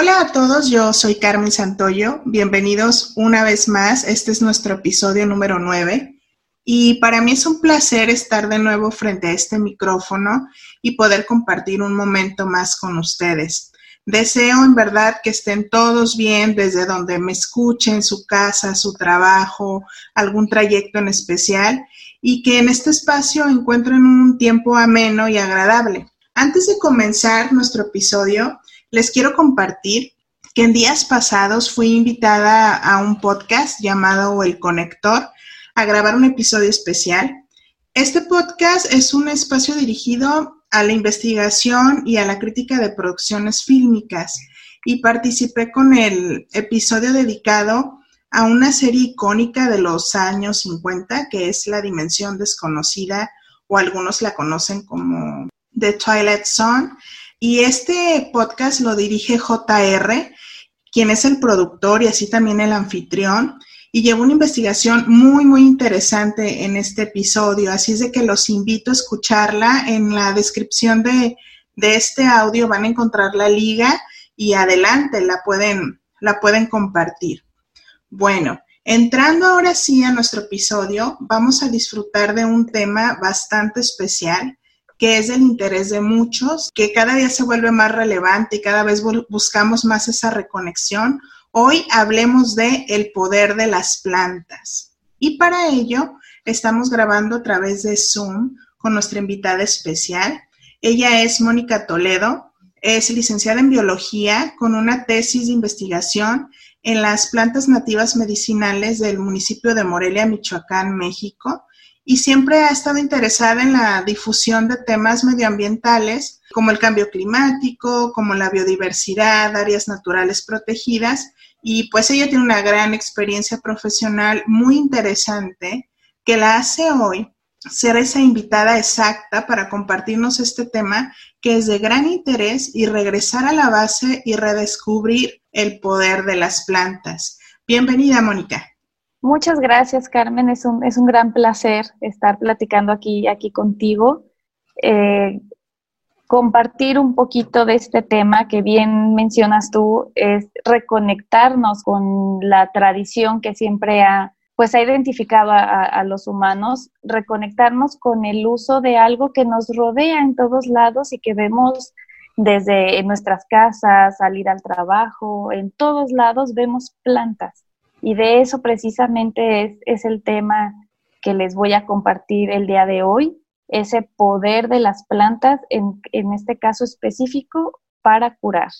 Hola a todos, yo soy Carmen Santoyo. Bienvenidos una vez más. Este es nuestro episodio número 9. Y para mí es un placer estar de nuevo frente a este micrófono y poder compartir un momento más con ustedes. Deseo en verdad que estén todos bien desde donde me escuchen, su casa, su trabajo, algún trayecto en especial y que en este espacio encuentren un tiempo ameno y agradable. Antes de comenzar nuestro episodio, les quiero compartir que en días pasados fui invitada a un podcast llamado El Conector a grabar un episodio especial. Este podcast es un espacio dirigido a la investigación y a la crítica de producciones fílmicas y participé con el episodio dedicado a una serie icónica de los años 50 que es La Dimensión Desconocida o algunos la conocen como The Twilight Zone y este podcast lo dirige JR, quien es el productor y así también el anfitrión. Y lleva una investigación muy, muy interesante en este episodio. Así es de que los invito a escucharla. En la descripción de, de este audio van a encontrar la liga y adelante la pueden, la pueden compartir. Bueno, entrando ahora sí a nuestro episodio, vamos a disfrutar de un tema bastante especial que es del interés de muchos, que cada día se vuelve más relevante y cada vez buscamos más esa reconexión. Hoy hablemos de el poder de las plantas. Y para ello estamos grabando a través de Zoom con nuestra invitada especial. Ella es Mónica Toledo, es licenciada en biología con una tesis de investigación en las plantas nativas medicinales del municipio de Morelia, Michoacán, México y siempre ha estado interesada en la difusión de temas medioambientales como el cambio climático, como la biodiversidad, áreas naturales protegidas y pues ella tiene una gran experiencia profesional muy interesante que la hace hoy ser esa invitada exacta para compartirnos este tema que es de gran interés y regresar a la base y redescubrir el poder de las plantas. Bienvenida, Mónica. Muchas gracias, Carmen. Es un, es un gran placer estar platicando aquí, aquí contigo. Eh, compartir un poquito de este tema que bien mencionas tú, es reconectarnos con la tradición que siempre ha, pues, ha identificado a, a los humanos, reconectarnos con el uso de algo que nos rodea en todos lados y que vemos desde nuestras casas, salir al trabajo, en todos lados vemos plantas. Y de eso precisamente es, es el tema que les voy a compartir el día de hoy, ese poder de las plantas, en, en este caso específico, para curar.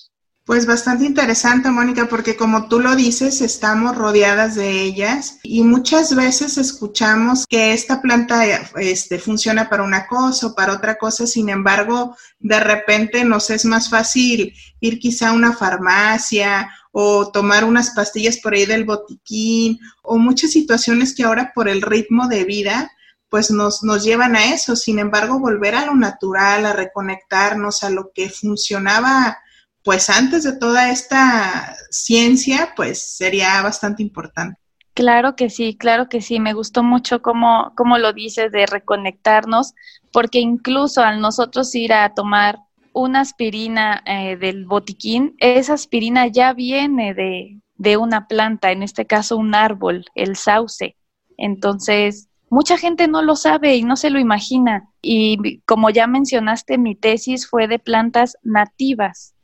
Pues bastante interesante, Mónica, porque como tú lo dices, estamos rodeadas de ellas y muchas veces escuchamos que esta planta este, funciona para una cosa o para otra cosa, sin embargo, de repente nos es más fácil ir quizá a una farmacia o tomar unas pastillas por ahí del botiquín o muchas situaciones que ahora por el ritmo de vida pues nos, nos llevan a eso. Sin embargo, volver a lo natural, a reconectarnos a lo que funcionaba pues antes de toda esta ciencia, pues sería bastante importante. Claro que sí, claro que sí. Me gustó mucho cómo, cómo lo dices de reconectarnos, porque incluso al nosotros ir a tomar una aspirina eh, del botiquín, esa aspirina ya viene de, de una planta, en este caso un árbol, el sauce. Entonces, mucha gente no lo sabe y no se lo imagina. Y como ya mencionaste, mi tesis fue de plantas nativas.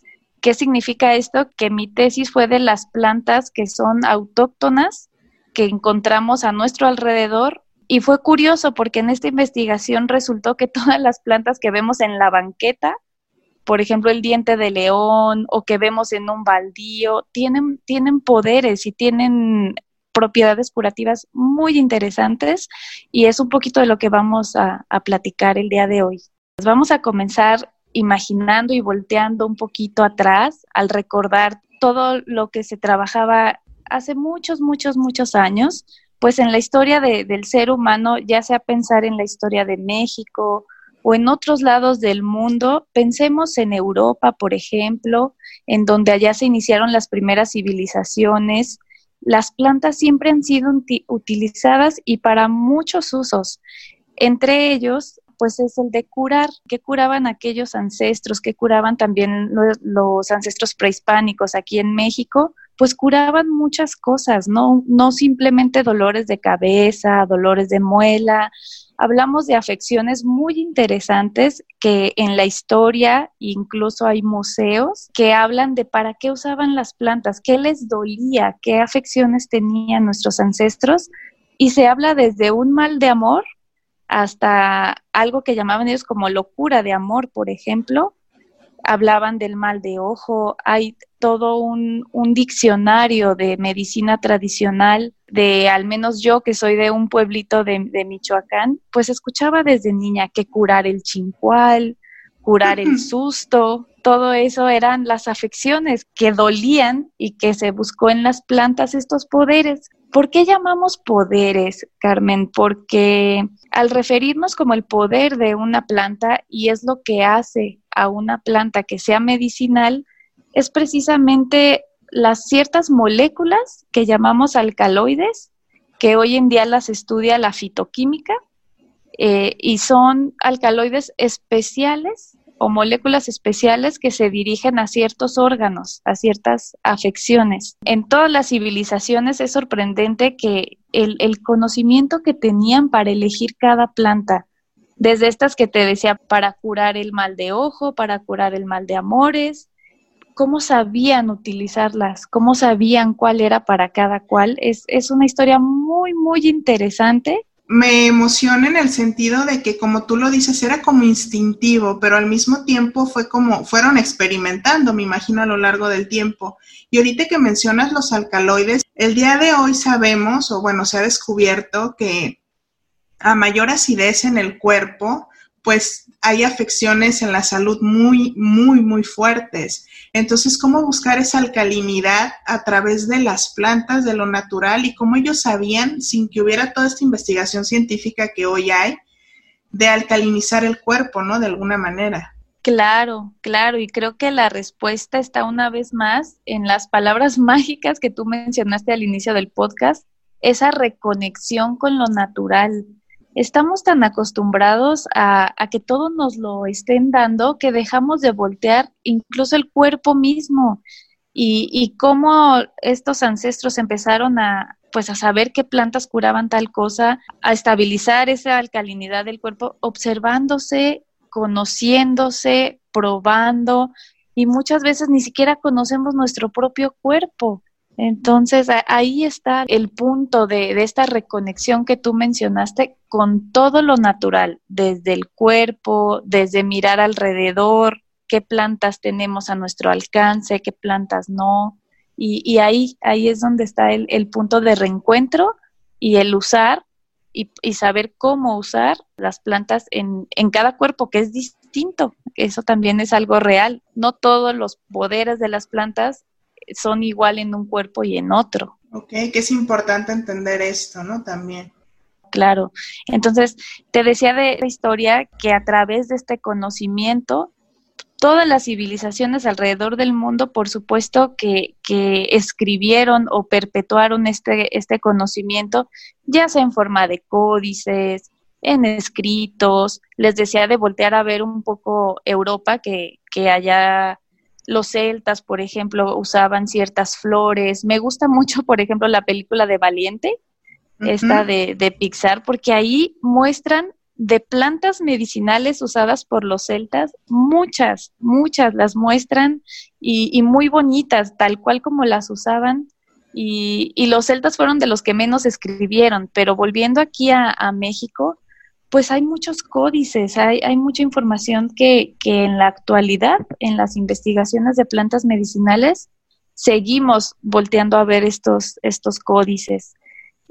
¿Qué significa esto? Que mi tesis fue de las plantas que son autóctonas que encontramos a nuestro alrededor y fue curioso porque en esta investigación resultó que todas las plantas que vemos en la banqueta, por ejemplo el diente de león o que vemos en un baldío, tienen, tienen poderes y tienen propiedades curativas muy interesantes y es un poquito de lo que vamos a, platicar el día de hoy. Vamos a comenzar imaginando y volteando un poquito atrás al recordar todo lo que se trabajaba hace muchos, muchos, muchos años, pues en la historia del ser humano, ya sea pensar en la historia de México o en otros lados del mundo, pensemos en Europa, por ejemplo, en donde allá se iniciaron las primeras civilizaciones. Las plantas siempre han sido utilizadas y para muchos usos. Entre ellos, pues es el de curar, que curaban aquellos ancestros, que curaban también los, ancestros prehispánicos aquí en México, pues curaban muchas cosas, ¿no? No simplemente dolores de cabeza, dolores de muela. Hablamos de afecciones muy interesantes que en la historia incluso hay museos que hablan de para qué usaban las plantas, qué les dolía, qué afecciones tenían nuestros ancestros. Y se habla desde un mal de amor hasta algo que llamaban ellos como locura de amor, por ejemplo, hablaban del mal de ojo, hay todo un, diccionario de medicina tradicional, de al menos yo que soy de un pueblito de, de Michoacán, pues escuchaba desde niña que curar el chincual, curar el susto, todo eso eran las afecciones que dolían y que se buscó en las plantas estos poderes. ¿Por qué llamamos poderes, Carmen? Porque al referirnos como el poder de una planta y es lo que hace a una planta que sea medicinal, es precisamente las ciertas moléculas que llamamos alcaloides, que hoy en día las estudia la fitoquímica, eh, y son alcaloides especiales o moléculas especiales que se dirigen a ciertos órganos, a ciertas afecciones. En todas las civilizaciones es sorprendente que el, conocimiento que tenían para elegir cada planta, desde estas que te decía, para curar el mal de ojo, para curar el mal de amores, cómo sabían utilizarlas, cómo sabían cuál era para cada cual. Es, es una historia muy, muy interesante me emociona en el sentido de que, como tú lo dices, era como instintivo, pero al mismo tiempo fue como, fueron experimentando, me imagino, a lo largo del tiempo. Y ahorita que mencionas los alcaloides, el día de hoy sabemos, o bueno, se ha descubierto que a mayor acidez en el cuerpo, pues hay afecciones en la salud muy, muy, muy fuertes. Entonces, ¿cómo buscar esa alcalinidad a través de las plantas, de lo natural y cómo ellos sabían, sin que hubiera toda esta investigación científica que hoy hay, de alcalinizar el cuerpo, ¿no? De alguna manera. Claro, claro, y creo que la respuesta está una vez más en las palabras mágicas que tú mencionaste al inicio del podcast, esa reconexión con lo natural, estamos tan acostumbrados a, que todo nos lo estén dando que dejamos de voltear incluso el cuerpo mismo y, y cómo estos ancestros empezaron a pues a saber qué plantas curaban tal cosa, a estabilizar esa alcalinidad del cuerpo, observándose, conociéndose, probando y muchas veces ni siquiera conocemos nuestro propio cuerpo. Entonces ahí está el punto de, esta reconexión que tú mencionaste con todo lo natural, desde el cuerpo, desde mirar alrededor, qué plantas tenemos a nuestro alcance, qué plantas no. Y, ahí, ahí es donde está el, punto de reencuentro y el usar y, saber cómo usar las plantas en, en cada cuerpo, que es distinto. Eso también es algo real. No todos los poderes de las plantas son igual en un cuerpo y en otro. Ok, que es importante entender esto, ¿no? También. Claro. Entonces, te decía de la historia que a través de este conocimiento, todas las civilizaciones alrededor del mundo, por supuesto, que, que escribieron o perpetuaron este, este conocimiento, ya sea en forma de códices, en escritos, les decía de voltear a ver un poco Europa, que, que allá los celtas, por ejemplo, usaban ciertas flores. Me gusta mucho, por ejemplo, la película de Valiente, esta de, de, Pixar, porque ahí muestran de plantas medicinales usadas por los celtas, muchas, muchas las muestran y, muy bonitas, tal cual como las usaban. Y, y, los celtas fueron de los que menos escribieron, pero volviendo aquí a, a México, pues hay muchos códices, hay, hay mucha información que, en la actualidad, en las investigaciones de plantas medicinales, seguimos volteando a ver estos, estos códices.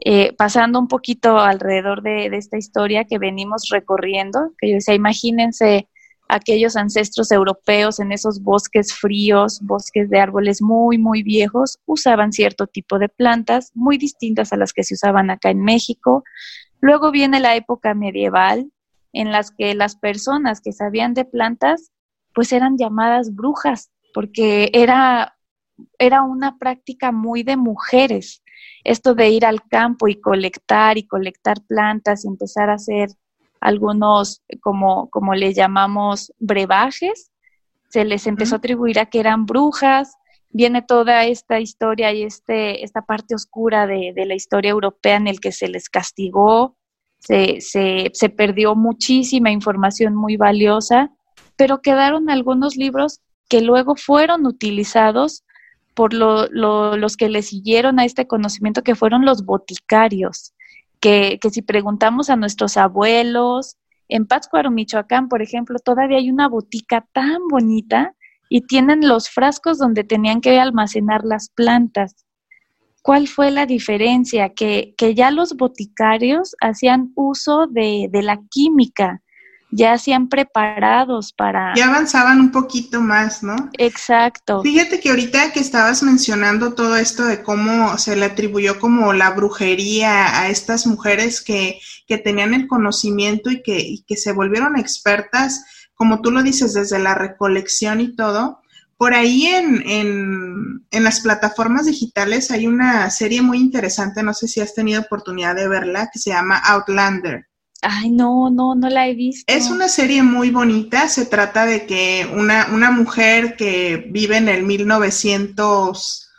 Eh, pasando un poquito alrededor de, esta historia que venimos recorriendo, que yo decía, imagínense aquellos ancestros europeos en esos bosques fríos, bosques de árboles muy, muy viejos, usaban cierto tipo de plantas muy distintas a las que se usaban acá en México. Luego viene la época medieval, en las que las personas que sabían de plantas, pues eran llamadas brujas, porque era, era una práctica muy de mujeres. Esto de ir al campo y colectar y colectar plantas y empezar a hacer algunos, como, como le llamamos, brebajes, se les empezó a atribuir a que eran brujas, viene toda esta historia y este, esta parte oscura de, la historia europea en el que se les castigó, se, se, se, perdió muchísima información muy valiosa, pero quedaron algunos libros que luego fueron utilizados por los que le siguieron a este conocimiento, que fueron los boticarios que, si preguntamos a nuestros abuelos, en Pátzcuaro, Michoacán, por ejemplo, todavía hay una botica tan bonita y tienen los frascos donde tenían que almacenar las plantas. ¿Cuál fue la diferencia? Que, que ya los boticarios hacían uso de, de la química, ya han preparados para... Ya avanzaban un poquito más, ¿no? Exacto. Fíjate que ahorita que estabas mencionando todo esto de cómo se le atribuyó como la brujería a estas mujeres que, que tenían el conocimiento y que, y que se volvieron expertas, como tú lo dices, desde la recolección y todo. Por ahí en, en, en, las plataformas digitales hay una serie muy interesante, no sé si has tenido oportunidad de verla, que se llama Outlander. Ay, no, no, no la he visto. Es una serie muy bonita. Se trata de que una, una mujer que vive en el 1900,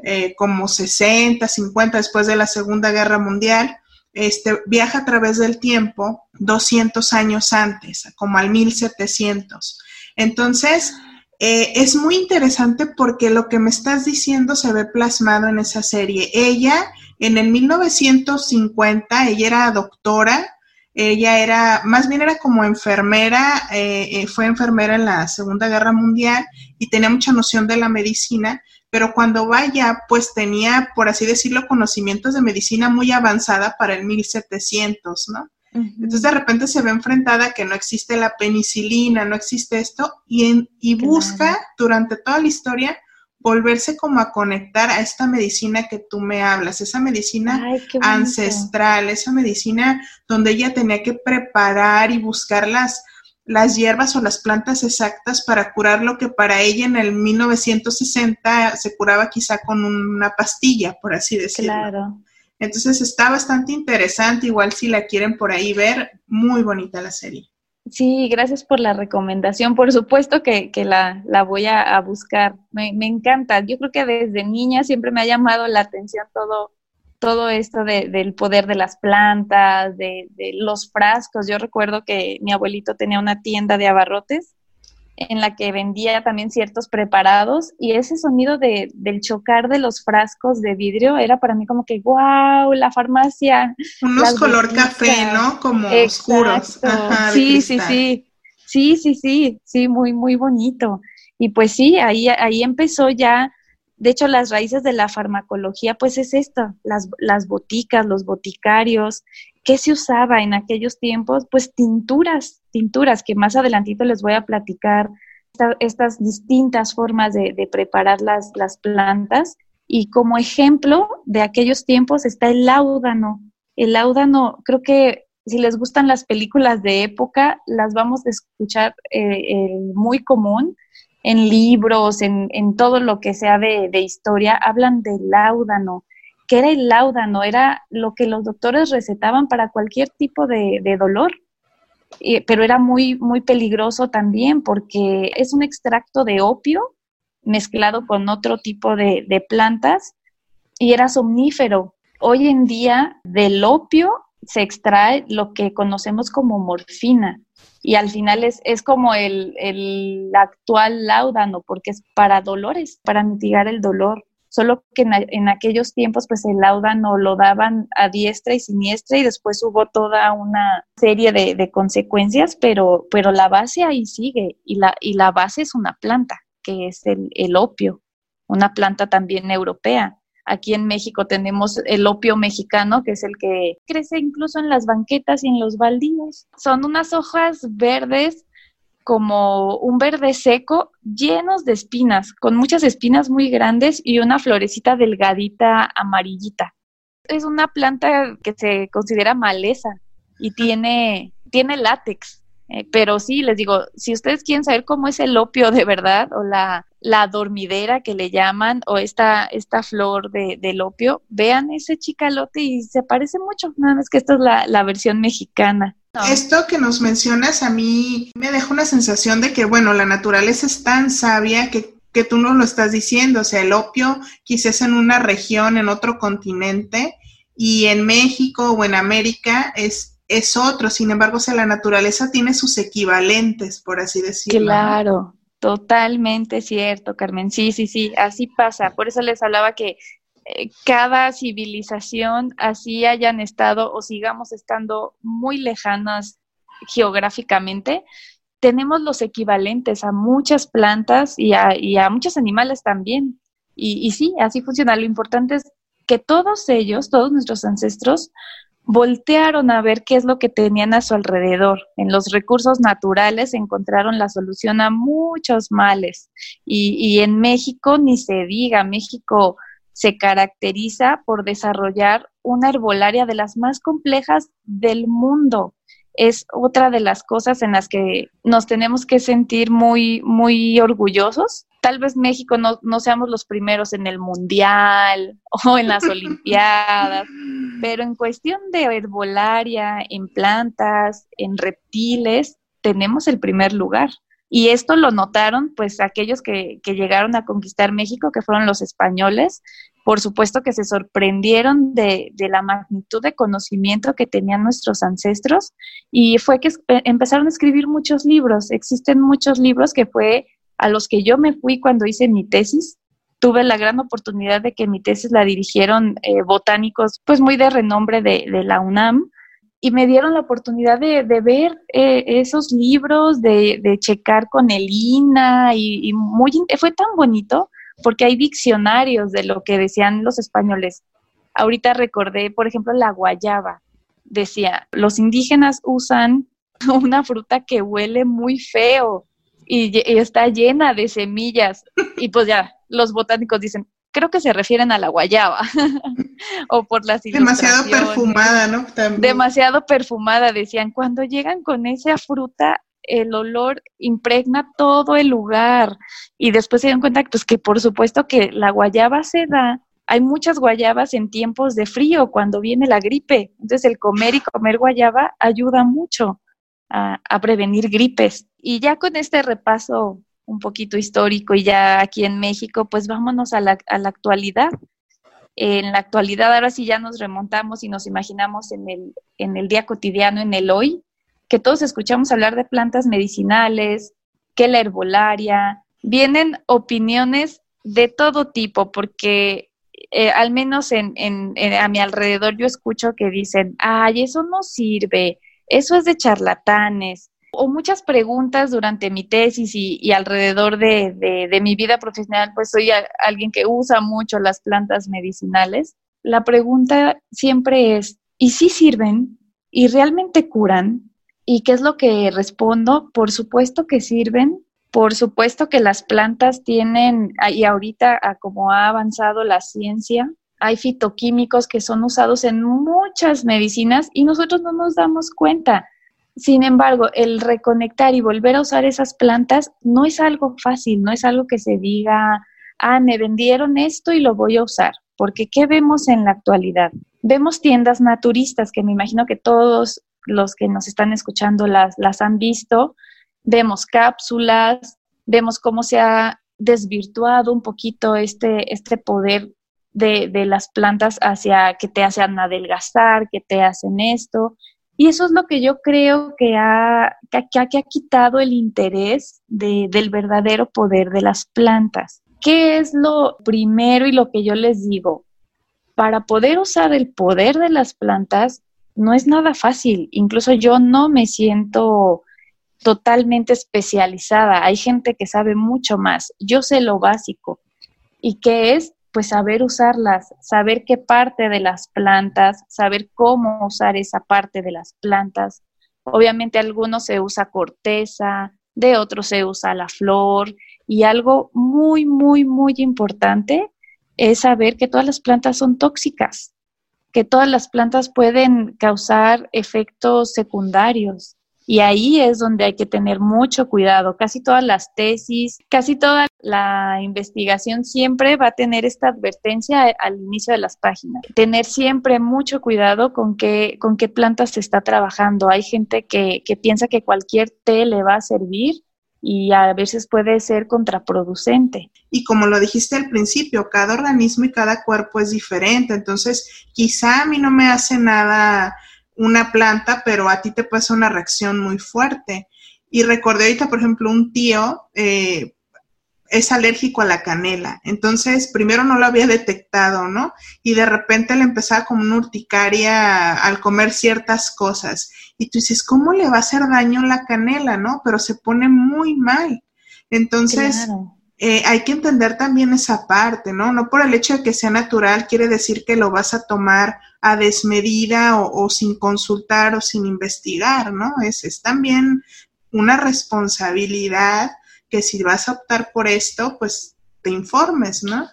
eh, como 60, 50, después de la Segunda Guerra Mundial, este, viaja a través del tiempo 200 años antes, como al 1700. Entonces, eh, es muy interesante porque lo que me estás diciendo se ve plasmado en esa serie. Ella, en el 1950, ella era doctora ella era, más bien era como enfermera, eh, eh, fue enfermera en la Segunda Guerra Mundial y tenía mucha noción de la medicina, pero cuando vaya, pues tenía, por así decirlo, conocimientos de medicina muy avanzada para el 1700, ¿no? Entonces de repente se ve enfrentada a que no existe la penicilina, no existe esto, y, y busca durante toda la historia volverse como a conectar a esta medicina que tú me hablas, esa medicina ancestral, esa medicina donde ella tenía que preparar y buscar las, las hierbas o las plantas exactas para curar lo que para ella en el 1960 se curaba quizá con una pastilla, por así decirlo. Claro. Entonces está bastante interesante, igual si la quieren por ahí ver, muy bonita la serie. Sí, gracias por la recomendación. Por supuesto que, que la, la, voy a, buscar. Me, me, encanta. Yo creo que desde niña siempre me ha llamado la atención todo, todo esto de, del poder de las plantas, de, de, los frascos. Yo recuerdo que mi abuelito tenía una tienda de abarrotes en la que vendía también ciertos preparados y ese sonido de, del chocar de los frascos de vidrio era para mí como que, wow, la farmacia. Unos color café, ¿no? Como oscuros. sí, sí, sí. Sí, sí, sí, sí, muy, muy bonito. Y pues sí, ahí, ahí empezó ya, de hecho, las raíces de la farmacología, pues es esto, las, boticas, los boticarios, ¿Qué se usaba en aquellos tiempos? Pues tinturas, tinturas, que más adelantito les voy a platicar estas distintas formas de, preparar las, plantas. Y como ejemplo de aquellos tiempos está el láudano. El láudano, creo que si les gustan las películas de época, las vamos a escuchar eh, muy común en libros, en, en, todo lo que sea de, de historia, hablan del láudano que era el láudano, era lo que los doctores recetaban para cualquier tipo de, dolor, pero era muy, muy peligroso también porque es un extracto de opio mezclado con otro tipo de, plantas y era somnífero. Hoy en día del opio se extrae lo que conocemos como morfina y al final es, es como el, el actual láudano porque es para dolores, para mitigar el dolor solo que en, aquellos tiempos pues el láudano lo daban a diestra y siniestra y después hubo toda una serie de, consecuencias, pero, pero la base ahí sigue y la, y la base es una planta, que es el, el opio, una planta también europea. Aquí en México tenemos el opio mexicano, que es el que crece incluso en las banquetas y en los baldíos. Son unas hojas verdes como un verde seco llenos de espinas, con muchas espinas muy grandes y una florecita delgadita amarillita. Es una planta que se considera maleza y tiene, tiene látex. Eh, pero sí, les digo, si ustedes quieren saber cómo es el opio de verdad o la, la dormidera que le llaman o esta, esta flor de, del opio, vean ese chicalote y se parece mucho, nada más que esta es la, la versión mexicana. Esto que nos mencionas a mí me deja una sensación de que, bueno, la naturaleza es tan sabia que, que tú no lo estás diciendo, o sea, el opio quizás en una región, en otro continente, y en México o en América es es otro, sin embargo, o la naturaleza tiene sus equivalentes, por así decirlo. Claro, totalmente cierto, Carmen. Sí, sí, sí, así pasa. Por eso les hablaba que eh, cada civilización, así hayan estado o sigamos estando muy lejanas geográficamente, tenemos los equivalentes a muchas plantas y a, y a muchos animales también. Y, y sí, así funciona. Lo importante es que todos ellos, todos nuestros ancestros, voltearon a ver qué es lo que tenían a su alrededor. En los recursos naturales encontraron la solución a muchos males. Y, en México, ni se diga, México se caracteriza por desarrollar una herbolaria de las más complejas del mundo. Es otra de las cosas en las que nos tenemos que sentir muy, muy orgullosos tal vez México no, no, seamos los primeros en el mundial o en las Olimpiadas, pero en cuestión de herbolaria, en plantas, en reptiles, tenemos el primer lugar. Y esto lo notaron pues aquellos que, que llegaron a conquistar México, que fueron los españoles, por supuesto que se sorprendieron de, de, la magnitud de conocimiento que tenían nuestros ancestros y fue que empezaron a escribir muchos libros. Existen muchos libros que fue a los que yo me fui cuando hice mi tesis. Tuve la gran oportunidad de que mi tesis la dirigieron eh, botánicos pues muy de renombre de, la UNAM y me dieron la oportunidad de, ver eh, esos libros, de, checar con el INA y, muy, fue tan bonito porque hay diccionarios de lo que decían los españoles. Ahorita recordé, por ejemplo, la guayaba. Decía, los indígenas usan una fruta que huele muy feo y, está llena de semillas. Y pues ya, los botánicos dicen, creo que se refieren a la guayaba o por las Demasiado perfumada, ¿no? Demasiado perfumada, decían. Cuando llegan con esa fruta, el olor impregna todo el lugar y después se dan cuenta pues, que por supuesto que la guayaba se da. Hay muchas guayabas en tiempos de frío, cuando viene la gripe. Entonces el comer y comer guayaba ayuda mucho a, prevenir gripes. Y ya con este repaso un poquito histórico y ya aquí en México, pues vámonos a la, a la actualidad. En la actualidad, ahora sí ya nos remontamos y nos imaginamos en el, en el día cotidiano, en el hoy, que todos escuchamos hablar de plantas medicinales, que la herbolaria, vienen opiniones de todo tipo, porque eh, al menos en, en, a mi alrededor yo escucho que dicen, ay, eso no sirve, eso es de charlatanes. O muchas preguntas durante mi tesis y, alrededor de, mi vida profesional, pues soy alguien que usa mucho las plantas medicinales. La pregunta siempre es, ¿y si sirven? ¿Y realmente curan? ¿Y qué es lo que respondo? Por supuesto que sirven, por supuesto que las plantas tienen, y ahorita como ha avanzado la ciencia, hay fitoquímicos que son usados en muchas medicinas y nosotros no nos damos cuenta. Sin embargo, el reconectar y volver a usar esas plantas no es algo fácil, no es algo que se diga, ah, me vendieron esto y lo voy a usar, porque ¿qué vemos en la actualidad? Vemos tiendas naturistas, que me imagino que todos los que nos están escuchando las, las han visto, vemos cápsulas, vemos cómo se ha desvirtuado un poquito este, este poder de, las plantas hacia que te hacen adelgazar, que te hacen esto. Y eso es lo que yo creo que ha, que, ha, quitado el interés del verdadero poder de las plantas. ¿Qué es lo primero y lo que yo les digo? Para poder usar el poder de las plantas no es nada fácil. Incluso yo no me siento totalmente especializada. Hay gente que sabe mucho más. Yo sé lo básico. ¿Y qué es? Pues saber usarlas, saber qué parte de las plantas, saber cómo usar esa parte de las plantas. Obviamente algunos se usa corteza, de otros se usa la flor y algo muy, muy, muy importante es saber que todas las plantas son tóxicas, que todas las plantas pueden causar efectos secundarios. Y ahí es donde hay que tener mucho cuidado. Casi todas las tesis, casi toda la investigación siempre va a tener esta advertencia al inicio de las páginas. Tener siempre mucho cuidado con qué, con qué plantas se está trabajando. Hay gente que, que piensa que cualquier té le va a servir y a veces puede ser contraproducente. Y como lo dijiste al principio, cada organismo y cada cuerpo es diferente, entonces quizá a mí no me hace nada una planta, pero a ti te pasa una reacción muy fuerte. Y recordé ahorita, por ejemplo, un tío eh, es alérgico a la canela. Entonces, primero no lo había detectado, ¿no? Y de repente le empezaba como una urticaria al comer ciertas cosas. Y tú dices, ¿cómo le va a hacer daño la canela, no? Pero se pone muy mal. Entonces, eh, hay que entender también esa parte, ¿no? No por el hecho de que sea natural quiere decir que lo vas a tomar a desmedida o, sin consultar o sin investigar, ¿no? Es, es también una responsabilidad que si vas a optar por esto, pues te informes, ¿no?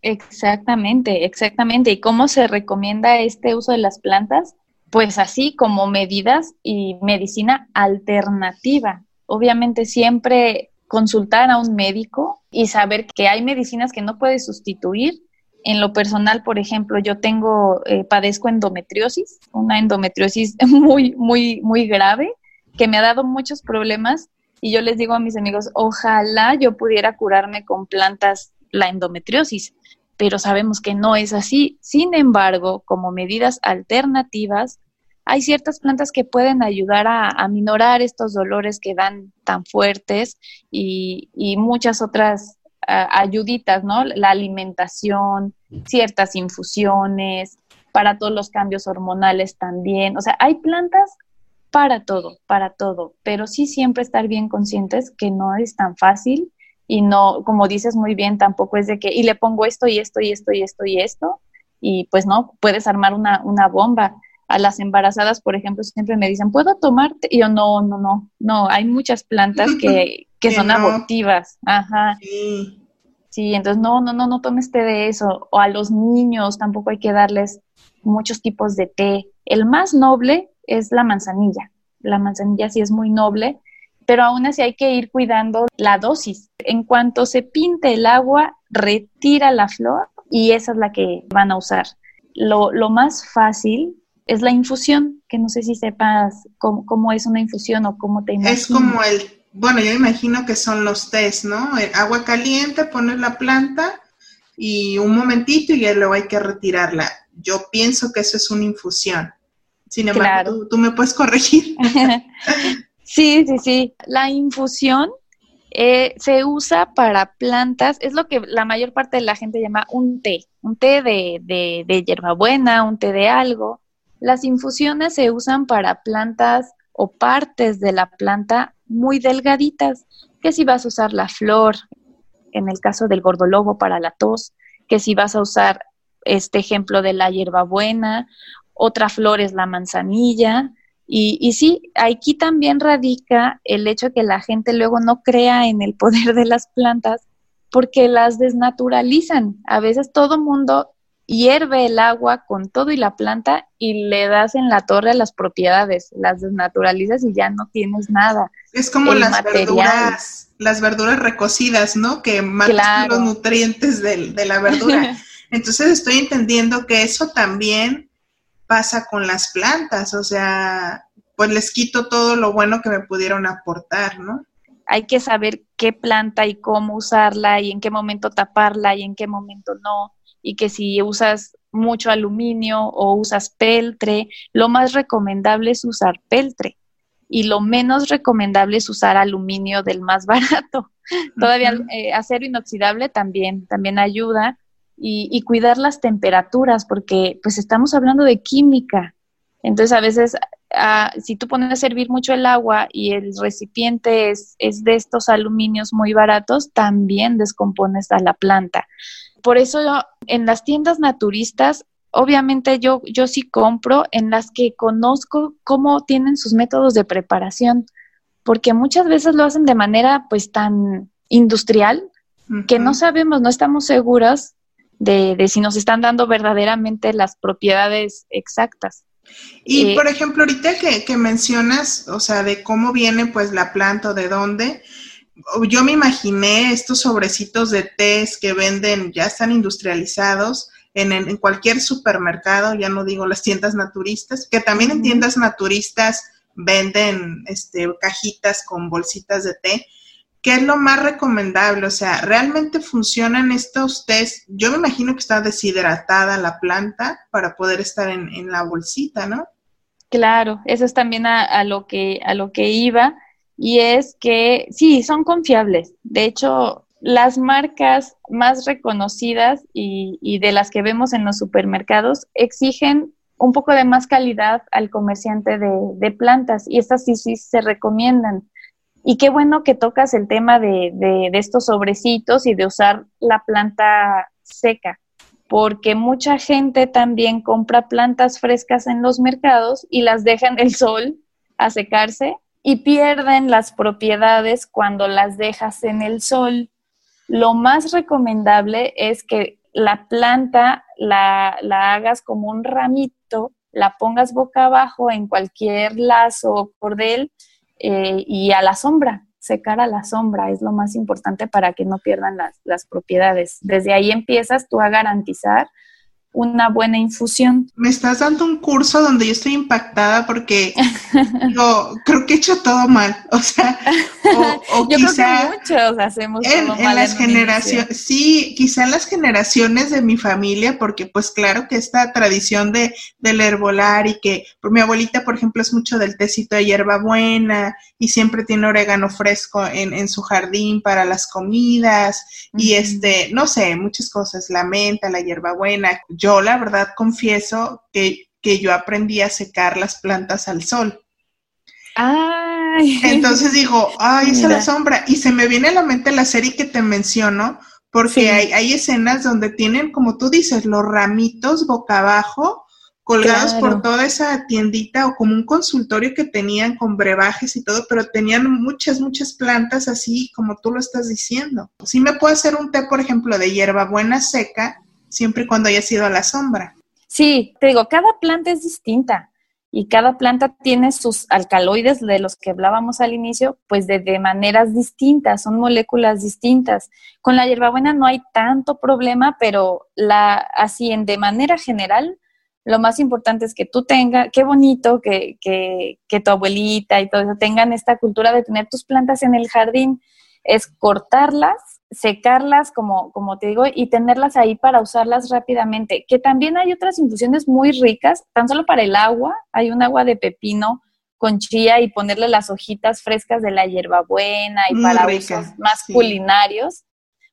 Exactamente, exactamente. ¿Y cómo se recomienda este uso de las plantas? Pues así como medidas y medicina alternativa. Obviamente siempre consultar a un médico y saber que hay medicinas que no puedes sustituir. En lo personal, por ejemplo, yo tengo, eh, padezco endometriosis, una endometriosis muy, muy, muy grave que me ha dado muchos problemas y yo les digo a mis amigos, ojalá yo pudiera curarme con plantas la endometriosis, pero sabemos que no es así. Sin embargo, como medidas alternativas, hay ciertas plantas que pueden ayudar a, a minorar estos dolores que dan tan fuertes y, muchas otras ayuditas, ¿no? La alimentación, ciertas infusiones, para todos los cambios hormonales también. O sea, hay plantas para todo, para todo, pero sí siempre estar bien conscientes que no es tan fácil y no, como dices muy bien, tampoco es de que, y le pongo esto y esto y esto y esto y esto, y pues no, puedes armar una bomba. A las embarazadas, por ejemplo, siempre me dicen, ¿puedo tomarte? Y yo, no, no, no, no, hay muchas plantas que, que son abortivas. Ajá. Sí. sí, entonces no, no, no, no tomes té de eso. O a los niños tampoco hay que darles muchos tipos de té. El más noble es la manzanilla. La manzanilla sí es muy noble, pero aún así hay que ir cuidando la dosis. En cuanto se pinte el agua, retira la flor y esa es la que van a usar. Lo, más fácil es la infusión, que no sé si sepas cómo, es una infusión o cómo te imaginas. Es como el, bueno, yo imagino que son los tés, ¿no? El agua caliente, pones la planta y un momentito y luego hay que retirarla. Yo pienso que eso es una infusión. Sin embargo, tú, me puedes corregir. sí, sí, sí. La infusión eh, se usa para plantas, es lo que la mayor parte de la gente llama un té, un té de, de, de hierbabuena, un té de algo. Las infusiones se usan para plantas o partes de la planta muy delgaditas, que si vas a usar la flor, en el caso del gordolobo para la tos, que si vas a usar este ejemplo de la hierbabuena otra flor es la manzanilla. Y, sí, aquí también radica el hecho que la gente luego no crea en el poder de las plantas porque las desnaturalizan. A veces todo mundo hierve el agua con todo y la planta y le das en la torre las propiedades, las desnaturalizas y ya no tienes nada. Es como las verduras, las verduras recocidas, ¿no? Que matan los nutrientes de, de la verdura. Entonces estoy entendiendo que eso también pasa con las plantas, o sea, pues les quito todo lo bueno que me pudieron aportar, ¿no? Hay que saber qué planta y cómo usarla y en qué momento taparla y en qué momento no. Y que si usas mucho aluminio o usas peltre, lo más recomendable es usar peltre y lo menos recomendable es usar aluminio del más barato. Todavía eh, acero inoxidable también, también ayuda, y, cuidar las temperaturas, porque pues estamos hablando de química. Entonces a veces ah, si tú pones a servir mucho el agua y el recipiente es, es de estos aluminios muy baratos, también descompones a la planta. Por eso en las tiendas naturistas, obviamente yo, yo sí compro en las que conozco cómo tienen sus métodos de preparación porque muchas veces lo hacen de manera pues tan industrial que no sabemos, no estamos seguras de, de, si nos están dando verdaderamente las propiedades exactas. Y eh, por ejemplo, ahorita que, que, mencionas, o sea, de cómo viene pues la planta o de dónde, yo me imaginé estos sobrecitos de té que venden, ya están industrializados, en, cualquier supermercado, ya no digo las tiendas naturistas, que también en tiendas naturistas venden este, cajitas con bolsitas de té. ¿Qué es lo más recomendable? O sea, ¿realmente funcionan estos tés? Yo me imagino que está deshidratada la planta para poder estar en, la bolsita, ¿no? Claro, eso es también a, lo que, a lo que iba, y es que sí, son confiables. De hecho, las marcas más reconocidas y, de las que vemos en los supermercados exigen un poco de más calidad al comerciante de, plantas y estas sí, sí se recomiendan. Y qué bueno que tocas el tema de, de, estos sobrecitos y de usar la planta seca, porque mucha gente también compra plantas frescas en los mercados y las deja en el sol a secarse y pierden las propiedades cuando las dejas en el sol lo más recomendable es que la planta la, hagas como un ramito, la pongas boca abajo en cualquier lazo o cordel eh, y a la sombra, secar a la sombra es lo más importante para que no pierdan las, las propiedades. Desde ahí empiezas tú a garantizar una buena infusión. Me estás dando un curso donde yo estoy impactada porque yo creo que he hecho todo mal. O sea, o, yo quizá creo que muchos hacemos en, todo mal. las generaciones, sí, quizá en las generaciones de mi familia, porque pues claro que esta tradición de del herbolar y que por mi abuelita, por ejemplo, es mucho del tecito de hierbabuena y siempre tiene orégano fresco en, en su jardín para las comidas y este, no sé, muchas cosas, la menta, la hierbabuena. Yo yo la verdad confieso que, yo aprendí a secar las plantas al sol. Ay. Entonces digo, ay, esa es la sombra. Y se me viene a la mente la serie que te menciono, porque hay, hay, escenas donde tienen, como tú dices, los ramitos boca abajo, colgados por toda esa tiendita o como un consultorio que tenían con brebajes y todo, pero tenían muchas, muchas plantas así como tú lo estás diciendo. Sí me puedo hacer un té, por ejemplo, de hierbabuena seca siempre y cuando haya sido a la sombra. Sí, te digo, cada planta es distinta y cada planta tiene sus alcaloides de los que hablábamos al inicio, pues de, de, maneras distintas, son moléculas distintas. Con la hierbabuena no hay tanto problema, pero la, así en de manera general, lo más importante es que tú tengas, qué bonito que, que, que tu abuelita y todo eso tengan esta cultura de tener tus plantas en el jardín, es cortarlas secarlas, como, como te digo, y tenerlas ahí para usarlas rápidamente. Que también hay otras infusiones muy ricas, tan solo para el agua, hay un agua de pepino con chía y ponerle las hojitas frescas de la hierbabuena y para usos más culinarios,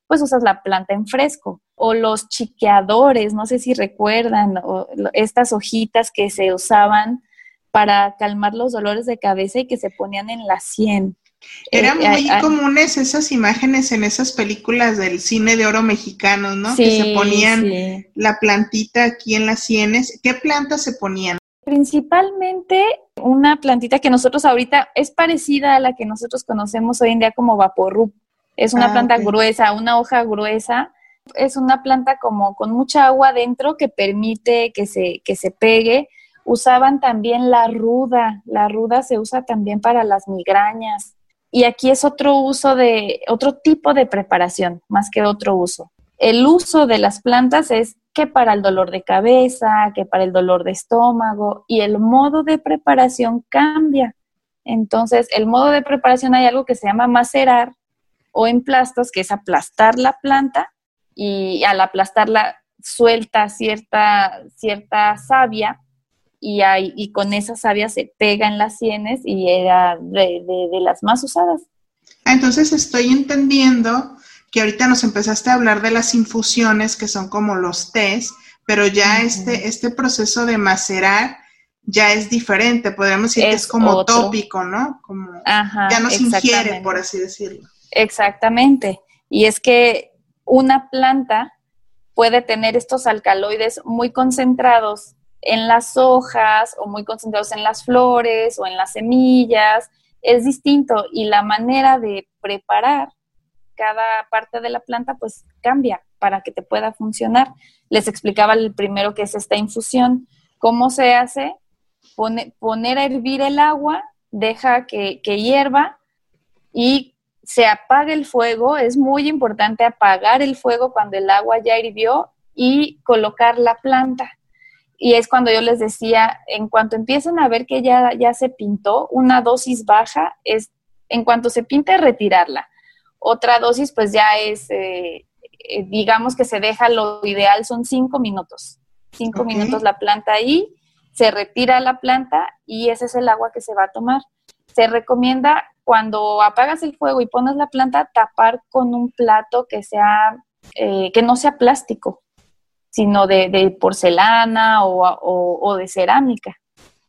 pues usas la planta en fresco. O los chiqueadores, no sé si recuerdan, o estas hojitas que se usaban para calmar los dolores de cabeza y que se ponían en la sien. Eran eh, muy comunes esas imágenes en esas películas del cine de oro mexicano, ¿no? que se ponían la plantita aquí en las sienes. ¿Qué plantas se ponían? Principalmente una plantita que nosotros ahorita es parecida a la que nosotros conocemos hoy en día como vaporrup. Es una ah, planta gruesa, una hoja gruesa. Es una planta como con mucha agua dentro que permite que se, que se pegue. Usaban también la ruda. La ruda se usa también para las migrañas. Y aquí es otro uso de, otro tipo de preparación, más que otro uso. El uso de las plantas es que para el dolor de cabeza, que para el dolor de estómago, y el modo de preparación cambia. Entonces, el modo de preparación hay algo que se llama macerar o emplastos, que es aplastar la planta y al aplastarla suelta cierta, cierta savia y, hay, y con esa savia se pega en las sienes y era de, las más usadas. Entonces estoy entendiendo que ahorita nos empezaste a hablar de las infusiones que son como los tés, pero ya este, este proceso de macerar ya es diferente, podríamos decir que es como tópico, ¿no? Como ya no se ingiere, por así decirlo. Exactamente. Y es que una planta puede tener estos alcaloides muy concentrados en las hojas o muy concentrados en las flores o en las semillas es distinto y la manera de preparar cada parte de la planta pues cambia para que te pueda funcionar. Les explicaba el primero que es esta infusión. ¿Cómo se hace? poner a hervir el agua, deja que, que hierva y se apaga el fuego. Es muy importante apagar el fuego cuando el agua ya hirvió y colocar la planta. Y es cuando yo les decía, en cuanto empiezan a ver que ya, ya se pintó, una dosis baja es, en cuanto se pinte, retirarla. Otra dosis, pues ya es, eh, eh, digamos que se deja, lo ideal son cinco minutos. Cinco minutos la planta ahí, se retira la planta y ese es el agua que se va a tomar. Se recomienda cuando apagas el fuego y pones la planta, tapar con un plato que sea, eh, que no sea plástico, sino de, porcelana o, de cerámica.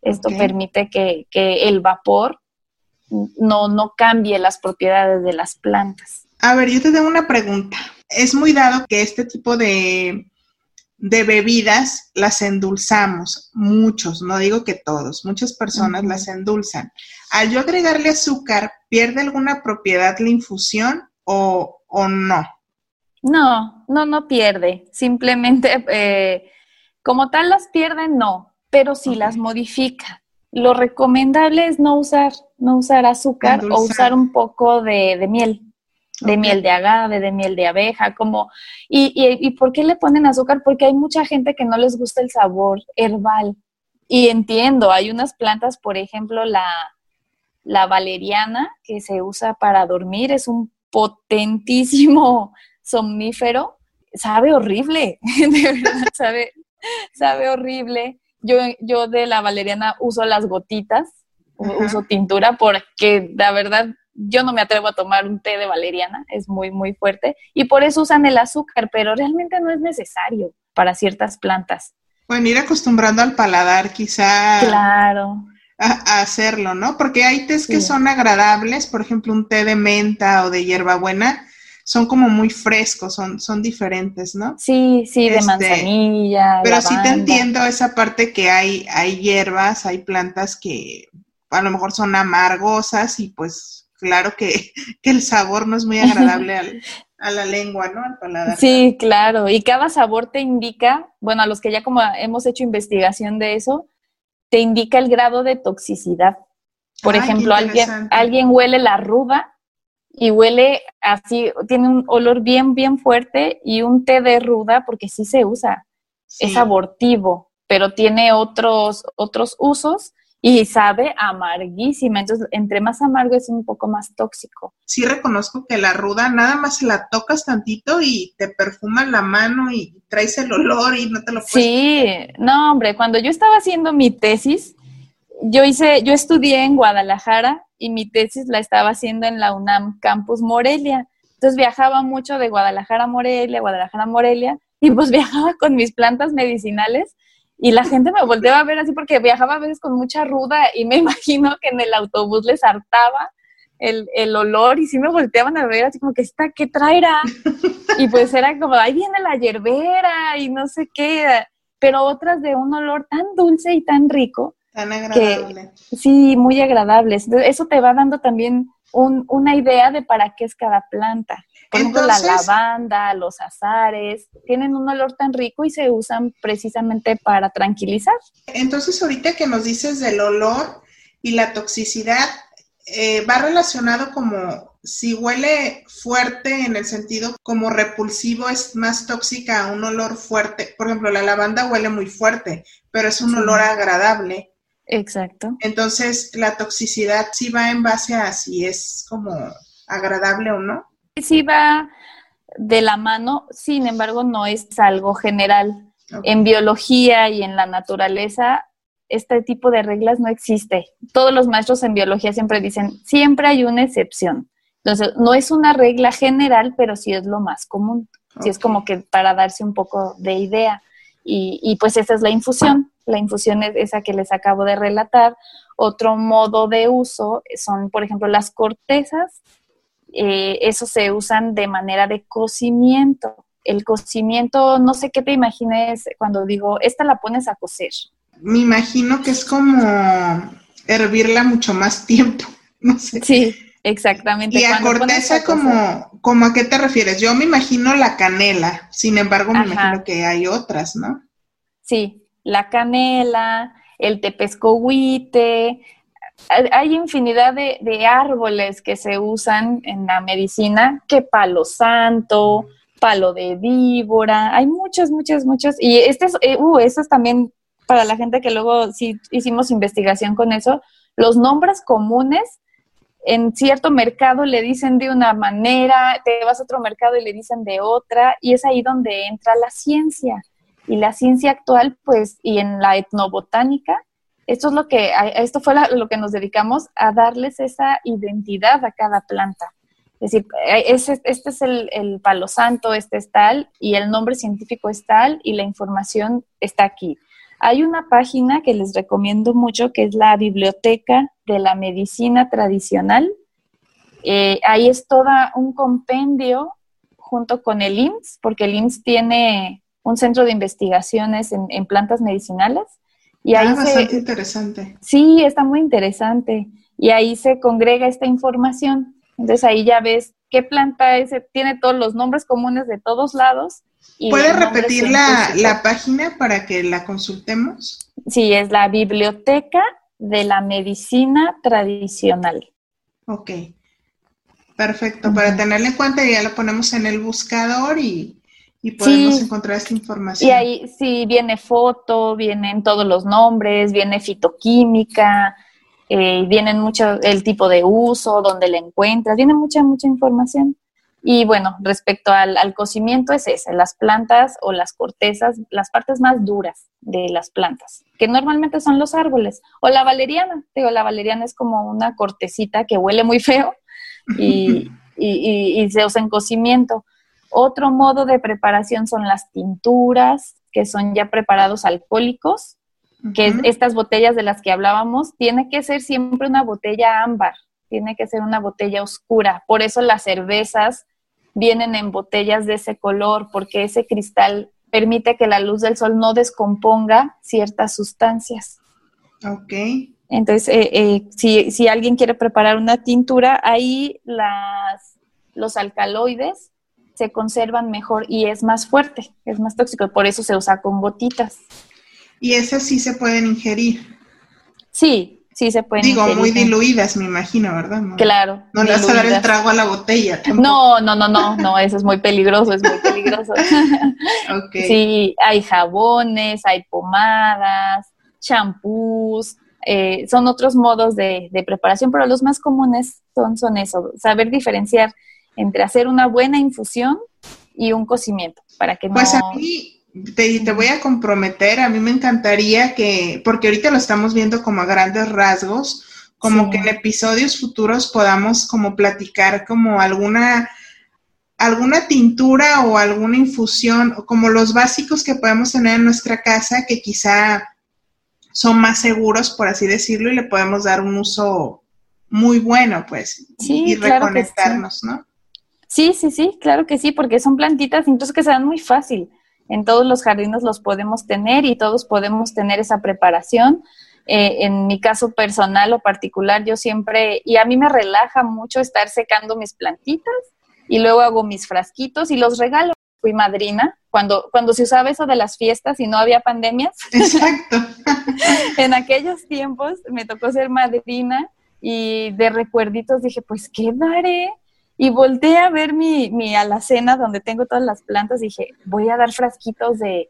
Esto permite que, el vapor no, no cambie las propiedades de las plantas. A ver, yo te tengo una pregunta. Es muy dado que este tipo de, de bebidas las endulzamos, muchos, no digo que todos, muchas personas las endulzan. Al yo agregarle azúcar, ¿pierde alguna propiedad la infusión o, o no? No, no, no pierde. Simplemente, eh, como tal las pierde, no, pero sí las modifica. Lo recomendable es no usar, no usar azúcar o usar un poco de, miel, de miel de agave, de miel de abeja, como, y, y, ¿por qué le ponen azúcar? Porque hay mucha gente que no les gusta el sabor herbal. Y entiendo, hay unas plantas, por ejemplo, la, la valeriana, que se usa para dormir, es un potentísimo somnífero, sabe horrible, de verdad, sabe, sabe horrible. Yo, yo de la valeriana uso las gotitas, uso tintura porque la verdad yo no me atrevo a tomar un té de valeriana, es muy, muy fuerte, y por eso usan el azúcar, pero realmente no es necesario para ciertas plantas. Bueno, ir acostumbrando al paladar quizá. Claro. A, hacerlo, ¿no? Porque hay tés que son agradables, por ejemplo, un té de menta o de hierbabuena, son como muy frescos, son, son diferentes, ¿no? Sí, sí, de este, manzanilla. Pero sí te entiendo esa parte que hay, hay hierbas, hay plantas que a lo mejor son amargosas y pues claro que, el sabor no es muy agradable a la lengua, ¿no? Al paladar. Sí, claro. Y cada sabor te indica, bueno, a los que ya como hemos hecho investigación de eso, te indica el grado de toxicidad. Por ejemplo, alguien, alguien huele la ruda y huele así, tiene un olor bien, bien fuerte y un té de ruda, porque sí se usa, es abortivo, pero tiene otros, otros usos y sabe amarguísima. Entonces, entre más amargo es un poco más tóxico. Sí reconozco que la ruda nada más la tocas tantito y te perfuma la mano y traes el olor y no te lo puedes. Sí, no, hombre, cuando yo estaba haciendo mi tesis, yo hice, yo estudié en Guadalajara y mi tesis la estaba haciendo en la UNAM Campus Morelia. Entonces viajaba mucho de Guadalajara a Morelia, Guadalajara a Morelia, y pues viajaba con mis plantas medicinales y la gente me volteaba a ver así porque viajaba a veces con mucha ruda y me imagino que en el autobús les hartaba el, el olor y sí me volteaban a ver así como que está, ¿qué traerá? Y pues era como, ahí viene la hierbera y no sé qué, pero otras de un olor tan dulce y tan rico Tan agradable. sí, muy agradable. Eso te va dando también una idea de para qué es cada planta. Por ejemplo, la lavanda, los azares, tienen un olor tan rico y se usan precisamente para tranquilizar. Entonces, ahorita que nos dices del olor y la toxicidad, eh, va relacionado como si huele fuerte en el sentido como repulsivo, es más tóxica a un olor fuerte. Por ejemplo, la lavanda huele muy fuerte, pero es un olor agradable. Exacto. Entonces, la toxicidad sí va en base a si es como agradable o no. Sí va de la mano, sin embargo, no es algo general. En biología y en la naturaleza, este tipo de reglas no existe. Todos los maestros en biología siempre dicen, siempre hay una excepción. Entonces, no es una regla general, pero sí es lo más común. Sí es como que para darse un poco de idea. Y, y pues esa es la infusión. La infusión es esa que les acabo de relatar. Otro modo de uso son, por ejemplo, las cortezas. Eh, eso se usan de manera de cocimiento. El cocimiento, no sé qué te imagines cuando digo, esta la pones a cocer. Me imagino que es como hervirla mucho más tiempo. no sé. Sí, exactamente. Y a corteza, como, como a qué te refieres? Yo me imagino la canela, sin embargo, me imagino que hay otras, ¿no? Sí, la canela, el tepescohuite, hay infinidad de, de, árboles que se usan en la medicina, que palo santo, palo de víbora, hay muchos, muchos, muchos, y este es, eh, uh, eso es también para la gente que luego sí hicimos investigación con eso, los nombres comunes en cierto mercado le dicen de una manera, te vas a otro mercado y le dicen de otra, y es ahí donde entra la ciencia. Y la ciencia actual, pues, y en la etnobotánica, esto es lo que, esto fue lo que nos dedicamos a darles esa identidad a cada planta. Es decir, eh, este, es el, el, palo santo, este es tal, y el nombre científico es tal, y la información está aquí. Hay una página que les recomiendo mucho, que es la Biblioteca de la Medicina Tradicional. Eh, ahí es todo un compendio junto con el IMSS, porque el IMSS tiene un centro de investigaciones en, plantas medicinales. Y ahí ah, bastante interesante. Sí, está muy interesante. Y ahí se congrega esta información. Entonces ahí ya ves qué planta es, tiene todos los nombres comunes de todos lados. ¿Puedes repetir la, la, página para que la consultemos? Sí, es la Biblioteca de la Medicina Tradicional. Ok, perfecto. Para tenerla en cuenta ya la ponemos en el buscador y, y podemos encontrar esta información. Y ahí sí viene foto, vienen todos los nombres, viene fitoquímica, eh, vienen mucho el tipo de uso, donde la encuentras, viene mucha, mucha información. Y bueno, respecto al, cocimiento es ese, las plantas o las cortezas, las partes más duras de las plantas, que normalmente son los árboles, o la valeriana, digo, la valeriana es como una cortecita que huele muy feo y, y se usa en cocimiento. Otro modo de preparación son las tinturas, que son ya preparados alcohólicos, que estas botellas de las que hablábamos, tiene que ser siempre una botella ámbar, tiene que ser una botella oscura. Por eso las cervezas vienen en botellas de ese color, porque ese cristal permite que la luz del sol no descomponga ciertas sustancias. Ok. Entonces, eh, eh, si, si, alguien quiere preparar una tintura, ahí las, los alcaloides se conservan mejor y es más fuerte, es más tóxico, por eso se usa con gotitas. Y esas sí se pueden ingerir. Sí, sí se pueden Digo, muy diluidas, me imagino, ¿verdad? claro. No le vas a dar el trago a la botella. No, no, no, no, no, eso es muy peligroso, es muy peligroso. okay. Sí, hay jabones, hay pomadas, champús, eh, son otros modos de, preparación, pero los más comunes son, son eso, saber diferenciar entre hacer una buena infusión y un cocimiento, para que pues no... Pues a mí te, te, voy a comprometer, a mí me encantaría que, porque ahorita lo estamos viendo como a grandes rasgos, como que en episodios futuros podamos como platicar como alguna, alguna tintura o alguna infusión, como los básicos que podemos tener en nuestra casa que quizá son más seguros, por así decirlo, y le podemos dar un uso muy bueno, pues, y reconectarnos, ¿no? Sí, sí, sí, claro que sí, porque son plantitas incluso que se dan muy fácil. En todos los jardines los podemos tener y todos podemos tener esa preparación. Eh, en mi caso personal o particular, yo siempre, y a mí me relaja mucho estar secando mis plantitas y luego hago mis frasquitos y los regalo. Fui madrina cuando, cuando se usaba eso de las fiestas y no había pandemias. Exacto. en aquellos tiempos me tocó ser madrina y de recuerditos dije, pues, ¿qué daré? Y volteé a ver mi, mi alacena donde tengo todas las plantas y dije, voy a dar frasquitos de,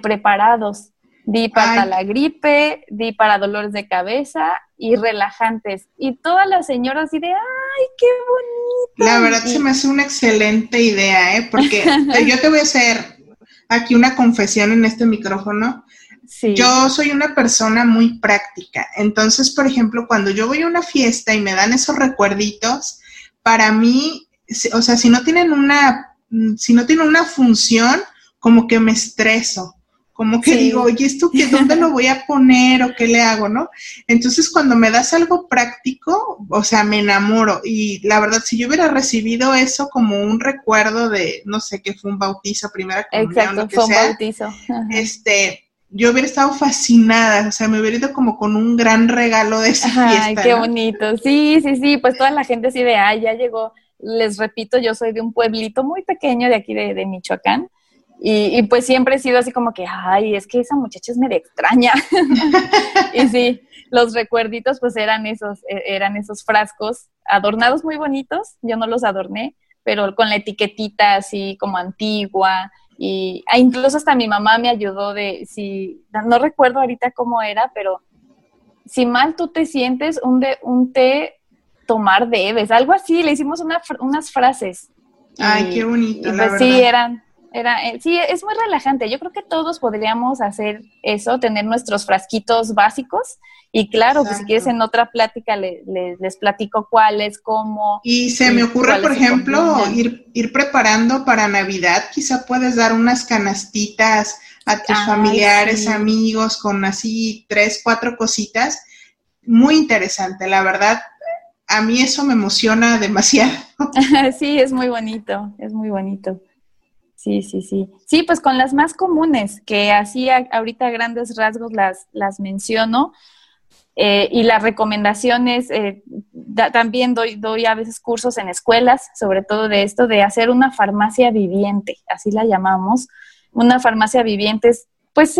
preparados. Di para la gripe, di para dolores de cabeza y relajantes. Y todas las señoras así de, ¡ay, qué bonito! La verdad se me hace una excelente idea, ¿eh? Porque yo te voy a hacer aquí una confesión en este micrófono. Sí. Yo soy una persona muy práctica. Entonces, por ejemplo, cuando yo voy a una fiesta y me dan esos recuerditos, para mí, o sea, si no tienen una, si no tienen una función, como que me estreso, como que digo, oye, ¿esto qué, dónde lo voy a poner o qué le hago, no? Entonces, cuando me das algo práctico, o sea, me enamoro. Y la verdad, si yo hubiera recibido eso como un recuerdo de, no sé, que fue un bautizo, primera comunión, Exacto, fue un bautizo. Este, yo hubiera estado fascinada, o sea, me hubiera ido como con un gran regalo de esa fiesta. Ay, qué bonito. Sí, sí, sí, pues toda la gente así de, ay, ya llegó. Les repito, yo soy de un pueblito muy pequeño de aquí de, Michoacán. Y, pues siempre he sido así como que, ay, es que esa muchacha es medio extraña. y sí, los recuerditos pues eran esos, e, eran esos frascos adornados muy bonitos. Yo no los adorné, pero con la etiquetita así como antigua y ah, incluso hasta mi mamá me ayudó de, si, no recuerdo ahorita cómo era, pero si mal tú te sientes, un, de, un té tomar debes, algo así, le hicimos unas frases. Ay, qué bonito. Pues sí, eran, era, eh, sí, es muy relajante. Yo creo que todos podríamos hacer eso, tener nuestros frasquitos básicos y claro, pues si quieres en otra plática les platico cuáles, cómo. Y se me ocurre, por ejemplo, ir, ir preparando para Navidad, quizá puedes dar unas canastitas a tus familiares, amigos, con así tres, cuatro cositas. Muy interesante, la verdad. A mí eso me emociona demasiado. sí, es muy bonito, es muy bonito. Sí, sí, sí. Sí, pues con las más comunes, que así ahorita grandes rasgos las, las menciono, eh, y las recomendaciones, eh, también doy, doy a veces cursos en escuelas, sobre todo de esto, de hacer una farmacia viviente, así la llamamos. Una farmacia viviente es, pues,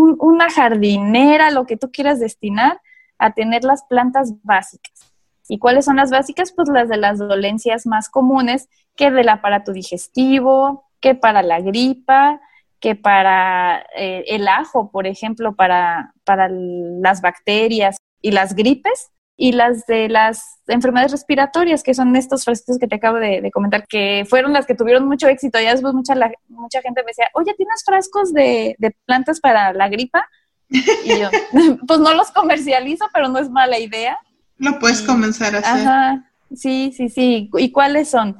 una jardinera, lo que tú quieras destinar a tener las plantas básicas. ¿Y cuáles son las básicas? Pues las de las dolencias más comunes, que del aparato digestivo, que para la gripa, que para eh, el ajo, por ejemplo, para, para las bacterias y las gripes, y las de las enfermedades respiratorias, que son estos frascos que te acabo de, comentar, que fueron las que tuvieron mucho éxito. Ya después mucha, mucha gente me decía, oye, ¿tienes frascos de, de plantas para la gripa? Y yo, pues no los comercializo, pero no es mala idea. Lo puedes comenzar a hacer. Ajá, sí, sí, sí. ¿Y cuáles son?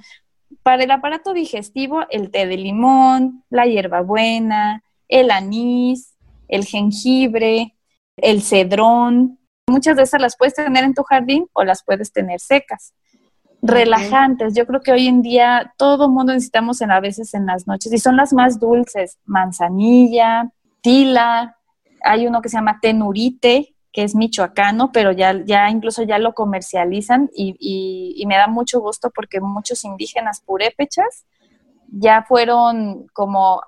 Para el aparato digestivo, el té de limón, la hierbabuena, el anís, el jengibre, el cedrón. Muchas de esas las puedes tener en tu jardín o las puedes tener secas. Relajantes, yo creo que hoy en día todo mundo necesitamos en, a veces en las noches y son las más dulces, manzanilla, tila, hay uno que se llama tenurite, que es michoacano, pero ya, ya incluso ya lo comercializan y, y, me da mucho gusto porque muchos indígenas purépechas ya fueron como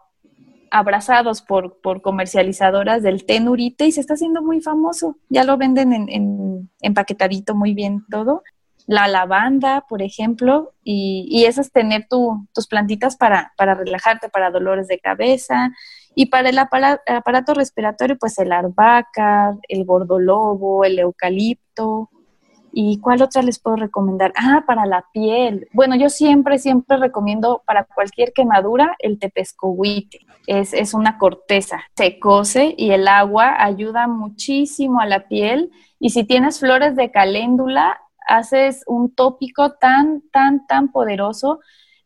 abrazados por, por comercializadoras del té nurite y se está haciendo muy famoso. Ya lo venden en, en empaquetadito muy bien todo. La lavanda, por ejemplo, y, y eso es tener tu, tus plantitas para, para relajarte, para dolores de cabeza, y para el aparato, respiratorio, pues el arbaca, el gordolobo, el eucalipto. ¿Y cuál otra les puedo recomendar? Ah, para la piel. Bueno, yo siempre, siempre recomiendo para cualquier quemadura el tepescohuite. Es, es una corteza. Se cose y el agua ayuda muchísimo a la piel. Y si tienes flores de caléndula, haces un tópico tan, tan, tan poderoso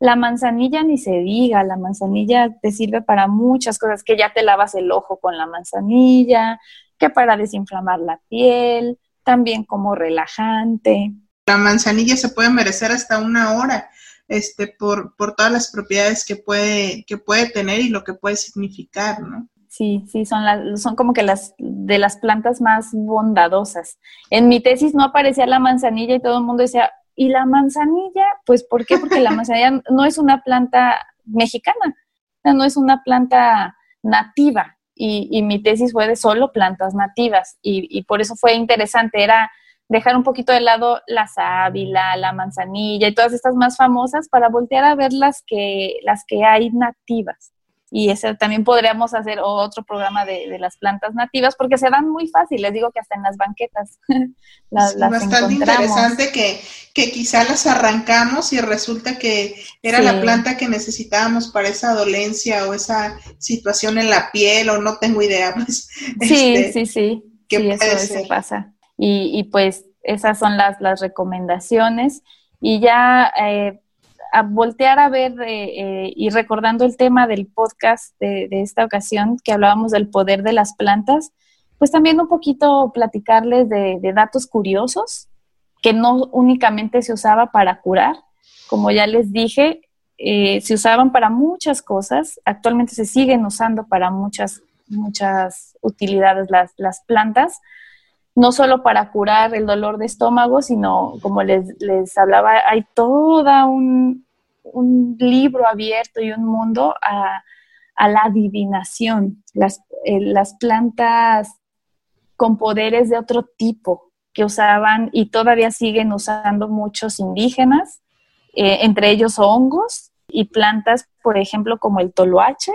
la manzanilla ni se diga, la manzanilla te sirve para muchas cosas, que ya te lavas el ojo con la manzanilla, que para desinflamar la piel, también como relajante. La manzanilla se puede merecer hasta una hora, este, por, por todas las propiedades que puede, que puede tener y lo que puede significar, ¿no? Sí, sí, son, las, son como que las de las plantas más bondadosas. En mi tesis no aparecía la manzanilla y todo el mundo decía, y la manzanilla, pues ¿por qué? Porque la manzanilla no es una planta mexicana, no es una planta nativa. Y, mi tesis fue de solo plantas nativas y, por eso fue interesante, era dejar un poquito de lado la sábila, la manzanilla y todas estas más famosas para voltear a ver las que, las que hay nativas y ese también podríamos hacer otro programa de, las plantas nativas porque se dan muy fácil, les digo que hasta en las banquetas las, bastante interesante que, que, quizá las arrancamos y resulta que era la planta que necesitábamos para esa dolencia o esa situación en la piel o no tengo idea. Pues, sí, este, sí, sí, sí, eso, pasa. Y, y, pues esas son las, las recomendaciones. Y ya eh, a voltear a ver eh, eh, y recordando el tema del podcast de, esta ocasión, que hablábamos del poder de las plantas, pues también un poquito platicarles de, datos curiosos que no únicamente se usaba para curar, como ya les dije, eh, se usaban para muchas cosas, actualmente se siguen usando para muchas muchas utilidades las, las plantas, no solo para curar el dolor de estómago, sino como les, les hablaba, hay toda un, un libro abierto y un mundo a, a la adivinación, las, eh, las plantas con poderes de otro tipo que usaban y todavía siguen usando muchos indígenas, eh, entre ellos hongos y plantas, por ejemplo, como el toloache.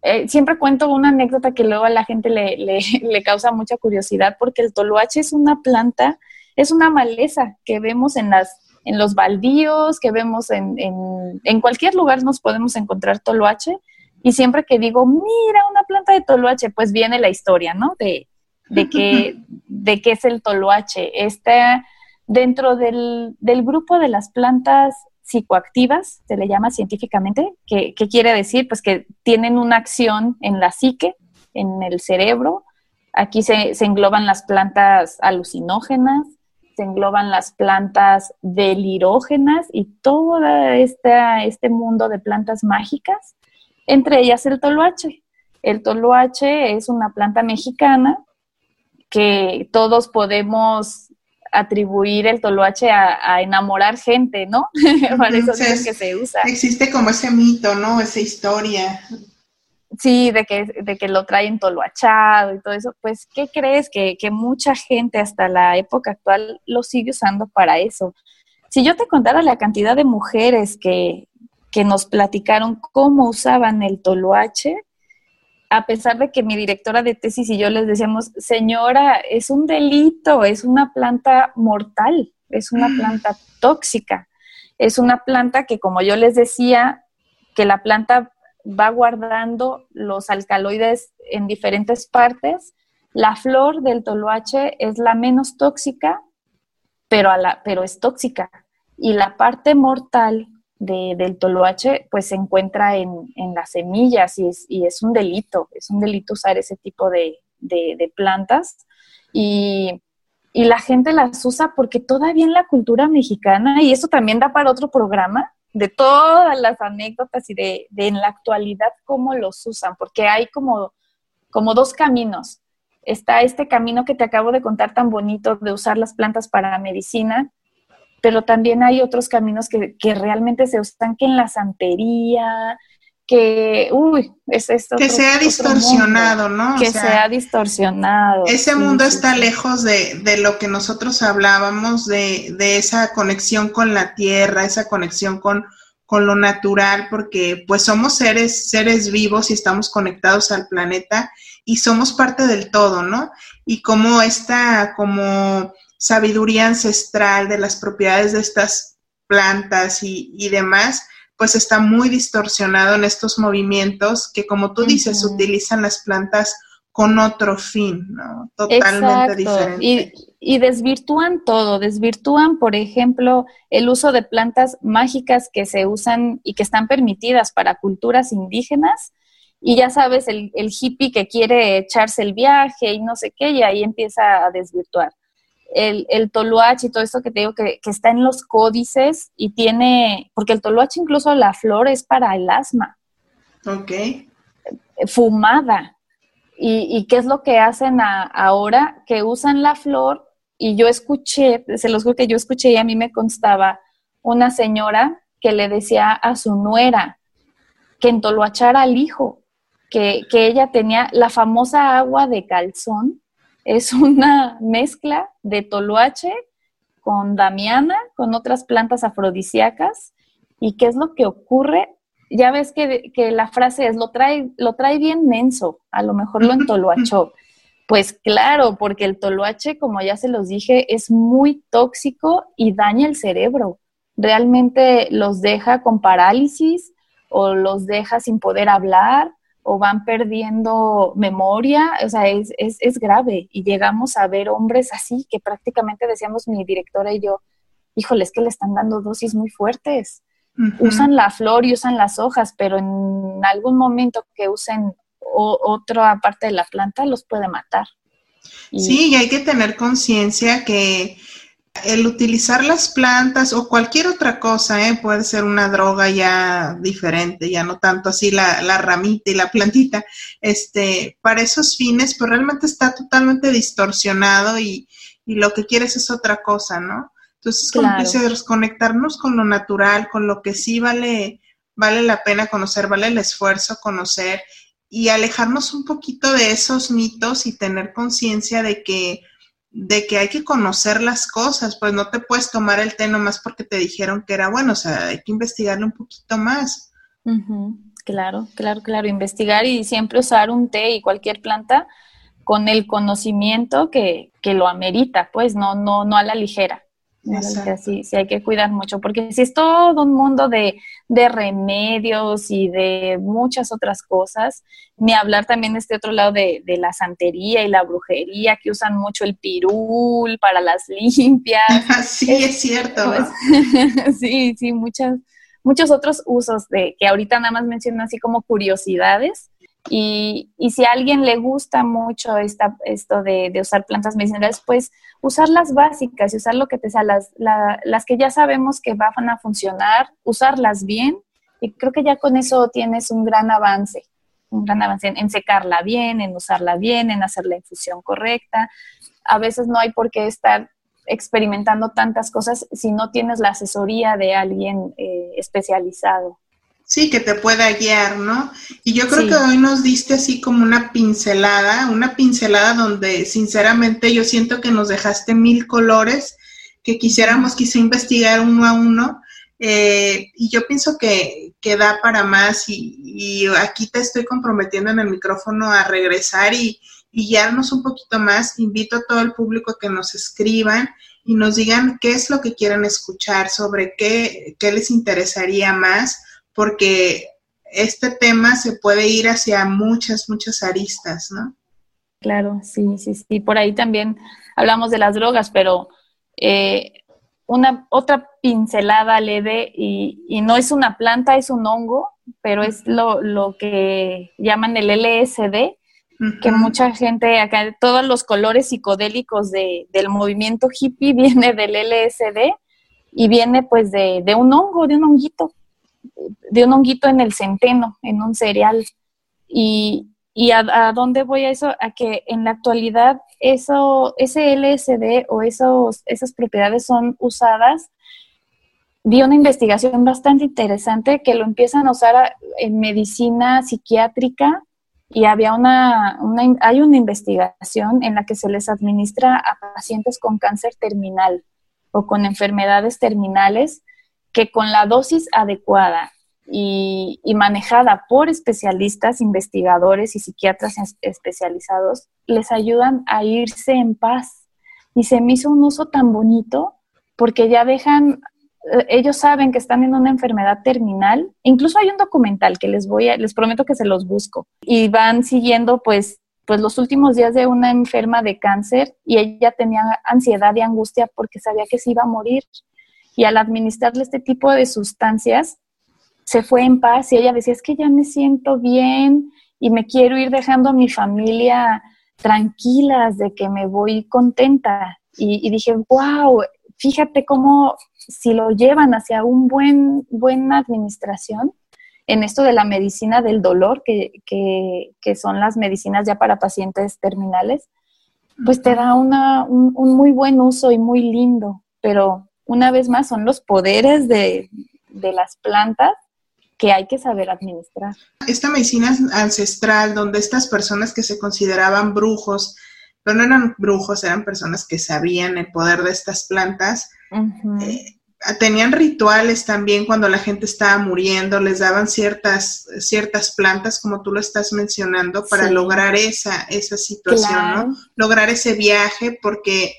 Eh, siempre cuento una anécdota que luego a la gente le, le, causa mucha curiosidad porque el toloache es una planta, es una maleza que vemos en las en los baldíos, que vemos en, en, en cualquier lugar nos podemos encontrar toloache y siempre que digo, mira, una planta de toloache, pues viene la historia, ¿no? De, de, que, de qué es el toloache. Está dentro del, del, grupo de las plantas psicoactivas, se le llama científicamente, que, quiere decir pues que tienen una acción en la psique, en el cerebro. Aquí se, se engloban las plantas alucinógenas, se engloban las plantas delirógenas y todo esta, este mundo de plantas mágicas entre ellas el toloache. El toloache es una planta mexicana que todos podemos atribuir el toloache a, enamorar gente, ¿no? Para eso es que se usa. Existe como ese mito, ¿no? Esa historia. Sí, de que, de que lo traen toloachado y todo eso. Pues, ¿qué crees? Que, que mucha gente hasta la época actual lo sigue usando para eso. Si yo te contara la cantidad de mujeres que, que nos platicaron cómo usaban el toloache, a pesar de que mi directora de tesis y yo les decíamos, señora, es un delito, es una planta mortal, es una mm. planta tóxica, es una planta que, como yo les decía, que la planta va guardando los alcaloides en diferentes partes. La flor del toloache es la menos tóxica, pero, pero es tóxica. Y la parte mortal del toloache pues se encuentra en, las semillas y es, y es, un delito, es un delito usar ese tipo de, plantas y, la gente las usa porque todavía en la cultura mexicana, y eso también da para otro programa, de todas las anécdotas y de, en la actualidad cómo los usan, porque hay como, como dos caminos. Está este camino que te acabo de contar tan bonito de usar las plantas para medicina, pero también hay otros caminos que, realmente se usan, que en la santería, que, uy, es esto. Que sea distorsionado, ¿no? Que sea, distorsionado. Ese mundo está lejos de, lo que nosotros hablábamos, de, esa conexión con la tierra, esa conexión con, con lo natural, porque pues somos seres, seres vivos y estamos conectados al planeta y somos parte del todo, ¿no? Y como esta, como sabiduría ancestral de las propiedades de estas plantas y, demás, pues está muy distorsionado en estos movimientos que, como tú dices, utilizan las plantas con otro fin, ¿no? Totalmente diferente. Y, desvirtúan todo, desvirtúan, por ejemplo, el uso de plantas mágicas que se usan y que están permitidas para culturas indígenas. Y ya sabes, el, el hippie que quiere echarse el viaje y no sé qué, y ahí empieza a desvirtuar el, el toluache y todo esto que te digo que, está en los códices y tiene, porque el toluache incluso la flor es para el asma. Ok. Fumada. ¿Y, qué es lo que hacen ahora? Que usan la flor y yo escuché, se los juro que yo escuché y a mí me constaba una señora que le decía a su nuera que entoluachara al hijo, que, que ella tenía la famosa agua de calzón, es una mezcla de toluache con damiana, con otras plantas afrodisíacas. ¿Y qué es lo que ocurre? Ya ves que, la frase es, lo trae, lo trae bien menso, a lo mejor lo entoluachó. Pues claro, porque el toluache, como ya se los dije, es muy tóxico y daña el cerebro. Realmente los deja con parálisis o los deja sin poder hablar o van perdiendo memoria, o sea, es, es, es, grave. Y llegamos a ver hombres así que prácticamente decíamos mi directora y yo, híjole, es que le están dando dosis muy fuertes. Usan la flor y usan las hojas, pero en algún momento que usen otra parte de la planta los puede matar. Sí, y hay que tener conciencia que el utilizar las plantas o cualquier otra cosa, ¿eh? puede ser una droga ya diferente, ya no tanto así la, la, ramita y la plantita, este, para esos fines, pues realmente está totalmente distorsionado y, y lo que quieres es otra cosa, ¿no? Entonces, como que se desconectarnos con lo natural, con lo que sí vale, vale la pena conocer, vale el esfuerzo conocer y alejarnos un poquito de esos mitos y tener conciencia de que de que hay que conocer las cosas, pues no te puedes tomar el té nomás porque te dijeron que era bueno, o sea, hay que investigarlo un poquito más. Claro, claro, claro, investigar y siempre usar un té y cualquier planta con el conocimiento que, que lo amerita, pues no, no, no a la ligera. Sí, sí hay que cuidar mucho, porque si es todo un mundo de, remedios y de muchas otras cosas, ni hablar también de este otro lado de, la santería y la brujería, que usan mucho el pirul para las limpias. sí, es, cierto. Pues, sí, sí, muchas, muchos otros usos de que ahorita nada más menciono así como curiosidades, y, y, si a alguien le gusta mucho esta, esto de, usar plantas medicinales, pues usar las básicas y usar lo que te sea, las, las que ya sabemos que van a funcionar, usarlas bien. Y creo que ya con eso tienes un gran avance, un gran avance en, en secarla bien, en usarla bien, en hacer la infusión correcta. A veces no hay por qué estar experimentando tantas cosas si no tienes la asesoría de alguien eh, especializado. Sí, que te pueda guiar, ¿no? Y yo creo que hoy nos diste así como una pincelada, una pincelada donde sinceramente yo siento que nos dejaste mil colores que quisiéramos quizá investigar uno a uno. Eh, y yo pienso que, que da para más y, y, aquí te estoy comprometiendo en el micrófono a regresar y, y guiarnos un poquito más. Invito a todo el público a que nos escriban y nos digan qué es lo que quieren escuchar, sobre qué, qué les interesaría más porque este tema se puede ir hacia muchas, muchas aristas, ¿no? Claro, sí, sí, sí. Por ahí también hablamos de las drogas, pero eh, una otra pincelada leve y, y, no es una planta, es un hongo, pero es lo, lo que llaman el LSD, que mucha gente acá, todos los colores psicodélicos de, del movimiento hippie viene del LSD y viene pues de, de un hongo, de un honguito de un honguito en el centeno, en un cereal. Y, a, dónde voy a eso? A que en la actualidad eso, ese LSD o esos, esas propiedades son usadas. Vi una investigación bastante interesante que lo empiezan a usar en medicina psiquiátrica y había una, hay una investigación en la que se les administra a pacientes con cáncer terminal o con enfermedades terminales que con la dosis adecuada y, manejada por especialistas, investigadores y psiquiatras especializados, les ayudan a irse en paz. Y se me hizo un uso tan bonito porque ya dejan, eh, ellos saben que están en una enfermedad terminal. Incluso hay un documental que les voy a, les prometo que se los busco. Y van siguiendo pues pues los últimos días de una enferma de cáncer y ella tenía ansiedad y angustia porque sabía que se iba a morir y al administrarle este tipo de sustancias, se fue en paz y ella decía, es que ya me siento bien y me quiero ir dejando a mi familia tranquilas de que me voy contenta. Y, dije, wow, fíjate cómo si lo llevan hacia un buen, buena administración, en esto de la medicina del dolor, que, que, son las medicinas ya para pacientes terminales, pues te da una, un, un, muy buen uso y muy lindo, pero una vez más, son los poderes de, las plantas que hay que saber administrar. Esta medicina ancestral, donde estas personas que se consideraban brujos, pero no eran brujos, eran personas que sabían el poder de estas plantas, eh, tenían rituales también cuando la gente estaba muriendo, les daban ciertas, ciertas plantas, como tú lo estás mencionando, para lograr esa, esa situación, ¿no? Lograr ese viaje, porque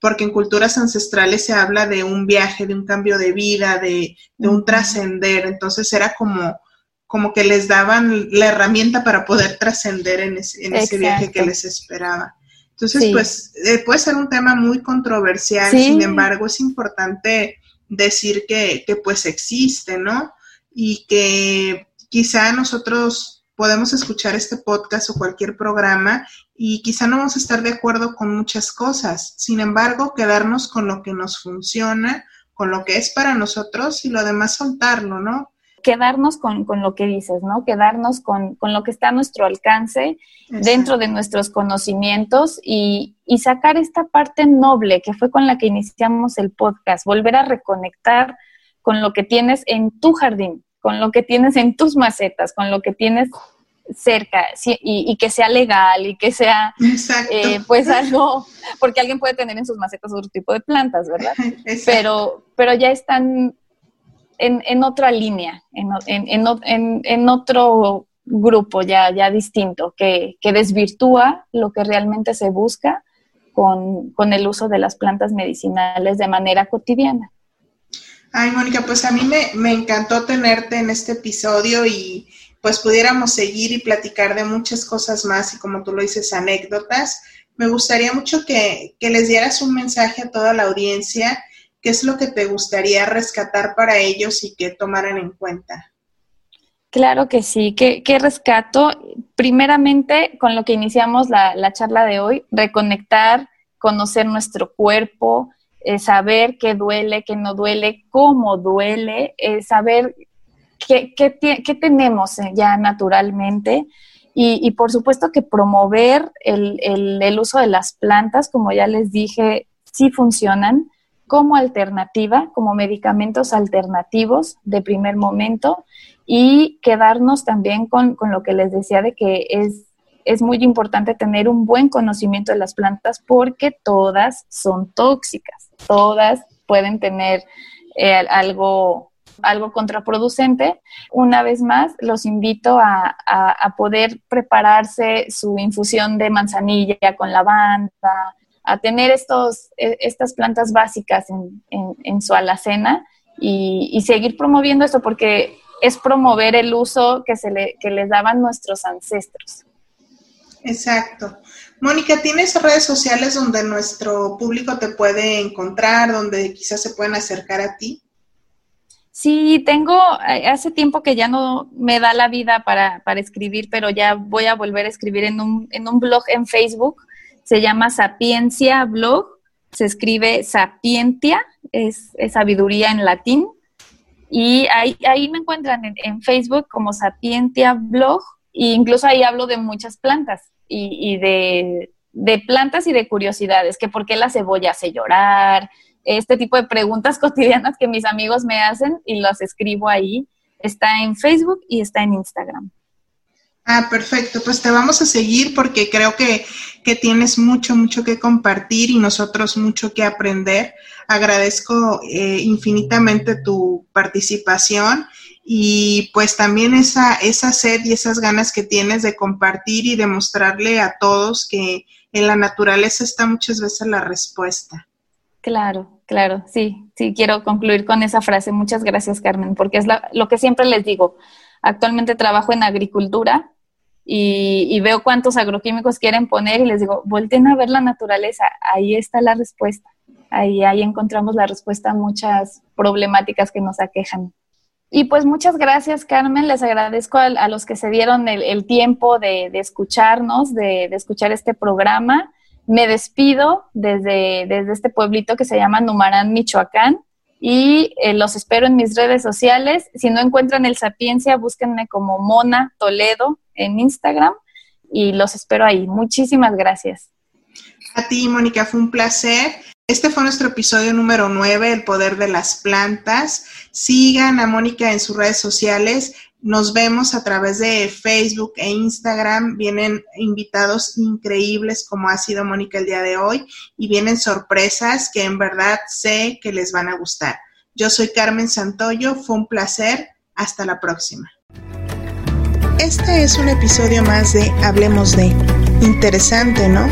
porque en culturas ancestrales se habla de un viaje, de un cambio de vida, de, un trascender, entonces era como, como que les daban la herramienta para poder trascender en, ese, viaje que les esperaba. Entonces, pues eh, puede ser un tema muy controversial, sin embargo, es importante decir que, que pues existe, ¿no? Y que quizá nosotros podemos escuchar este podcast o cualquier programa y quizá no vamos a estar de acuerdo con muchas cosas. Sin embargo, quedarnos con lo que nos funciona, con lo que es para nosotros y lo demás soltarlo, ¿no? quedarnos con, lo que dices, ¿no? Quedarnos con, lo que está a nuestro alcance, dentro de nuestros conocimientos y, y, sacar esta parte noble que fue con la que iniciamos el podcast, volver a reconectar con lo que tienes en tu jardín, con lo que tienes en tus macetas, con lo que tienes cerca y, que sea legal y que sea eh, pues algo, porque alguien puede tener en sus macetas otro tipo de plantas, ¿verdad? Pero, pero ya están en, otra línea, en, otro grupo ya, ya distinto, que, desvirtúa lo que realmente se busca con, el uso de las plantas medicinales de manera cotidiana. Ay, Mónica, pues a mí me, me, encantó tenerte en este episodio y pues pudiéramos seguir y platicar de muchas cosas más y como tú lo dices, anécdotas. Me gustaría mucho que, que les dieras un mensaje a toda la audiencia ¿qué es lo que te gustaría rescatar para ellos y que tomaran en cuenta? Claro que sí. ¿Qué, rescato? Primeramente, con lo que iniciamos la, charla de hoy, reconectar, conocer nuestro cuerpo, eh, saber qué duele, qué no duele, cómo duele, eh, saber qué, tenemos eh, ya naturalmente. Y, por supuesto que promover el, el uso de las plantas, como ya les dije, sí funcionan como alternativa, como medicamentos alternativos de primer momento y quedarnos también con, lo que les decía de que es, es muy importante tener un buen conocimiento de las plantas porque todas son tóxicas, todas pueden tener eh, algo, algo contraproducente. Una vez más, los invito a, poder prepararse su infusión de manzanilla con lavanda, a tener estos, e, estas plantas básicas en, su alacena y, seguir promoviendo esto porque es promover el uso que, se le, que les daban nuestros ancestros. Exacto. Mónica, ¿tienes redes sociales donde nuestro público te puede encontrar, donde quizás se pueden acercar a ti? Sí, tengo, eh, hace tiempo que ya no me da la vida para, para escribir, pero ya voy a volver a escribir en un, en un blog en Facebook se llama Sapiencia Blog, se escribe Sapientia, es, sabiduría en latín. Y ahí, ahí me encuentran en, Facebook como Sapientia Blog, e incluso ahí hablo de muchas plantas y, de, plantas y de curiosidades, que por qué la cebolla hace llorar, este tipo de preguntas cotidianas que mis amigos me hacen y las escribo ahí. Está en Facebook y está en Instagram. Ah, perfecto. Pues te vamos a seguir porque creo que, tienes mucho, mucho que compartir y nosotros mucho que aprender. Agradezco eh, infinitamente tu participación y pues también esa, esa sed y esas ganas que tienes de compartir y de mostrarle a todos que en la naturaleza está muchas veces la respuesta. Claro, claro, sí, sí, quiero concluir con esa frase. Muchas gracias, Carmen, porque es lo que siempre les digo. Actualmente trabajo en agricultura y, veo cuántos agroquímicos quieren poner y les digo, volten a ver la naturaleza, ahí está la respuesta. Ahí, ahí encontramos la respuesta a muchas problemáticas que nos aquejan. Y pues muchas gracias, Carmen. Les agradezco a, los que se dieron el, tiempo de, escucharnos, de, escuchar este programa. Me despido desde, desde este pueblito que se llama Numarán, Michoacán y eh, los espero en mis redes sociales. Si no encuentran el Sapiencia, búsquenme como Mona Toledo en Instagram y los espero ahí. Muchísimas gracias. A ti, Mónica, fue un placer. Este fue nuestro episodio número 9, El Poder de las Plantas. Sigan a Mónica en sus redes sociales. Nos vemos a través de Facebook e Instagram. Vienen invitados increíbles como ha sido Mónica el día de hoy y vienen sorpresas que en verdad sé que les van a gustar. Yo soy Carmen Santoyo, fue un placer. Hasta la próxima. Este es un episodio más de Hablemos de. Interesante, ¿no?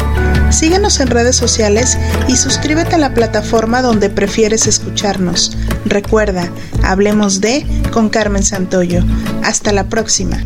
Síguenos en redes sociales y suscríbete a la plataforma donde prefieres escucharnos. Recuerda, Hablemos de con Carmen Santoyo. Hasta la próxima.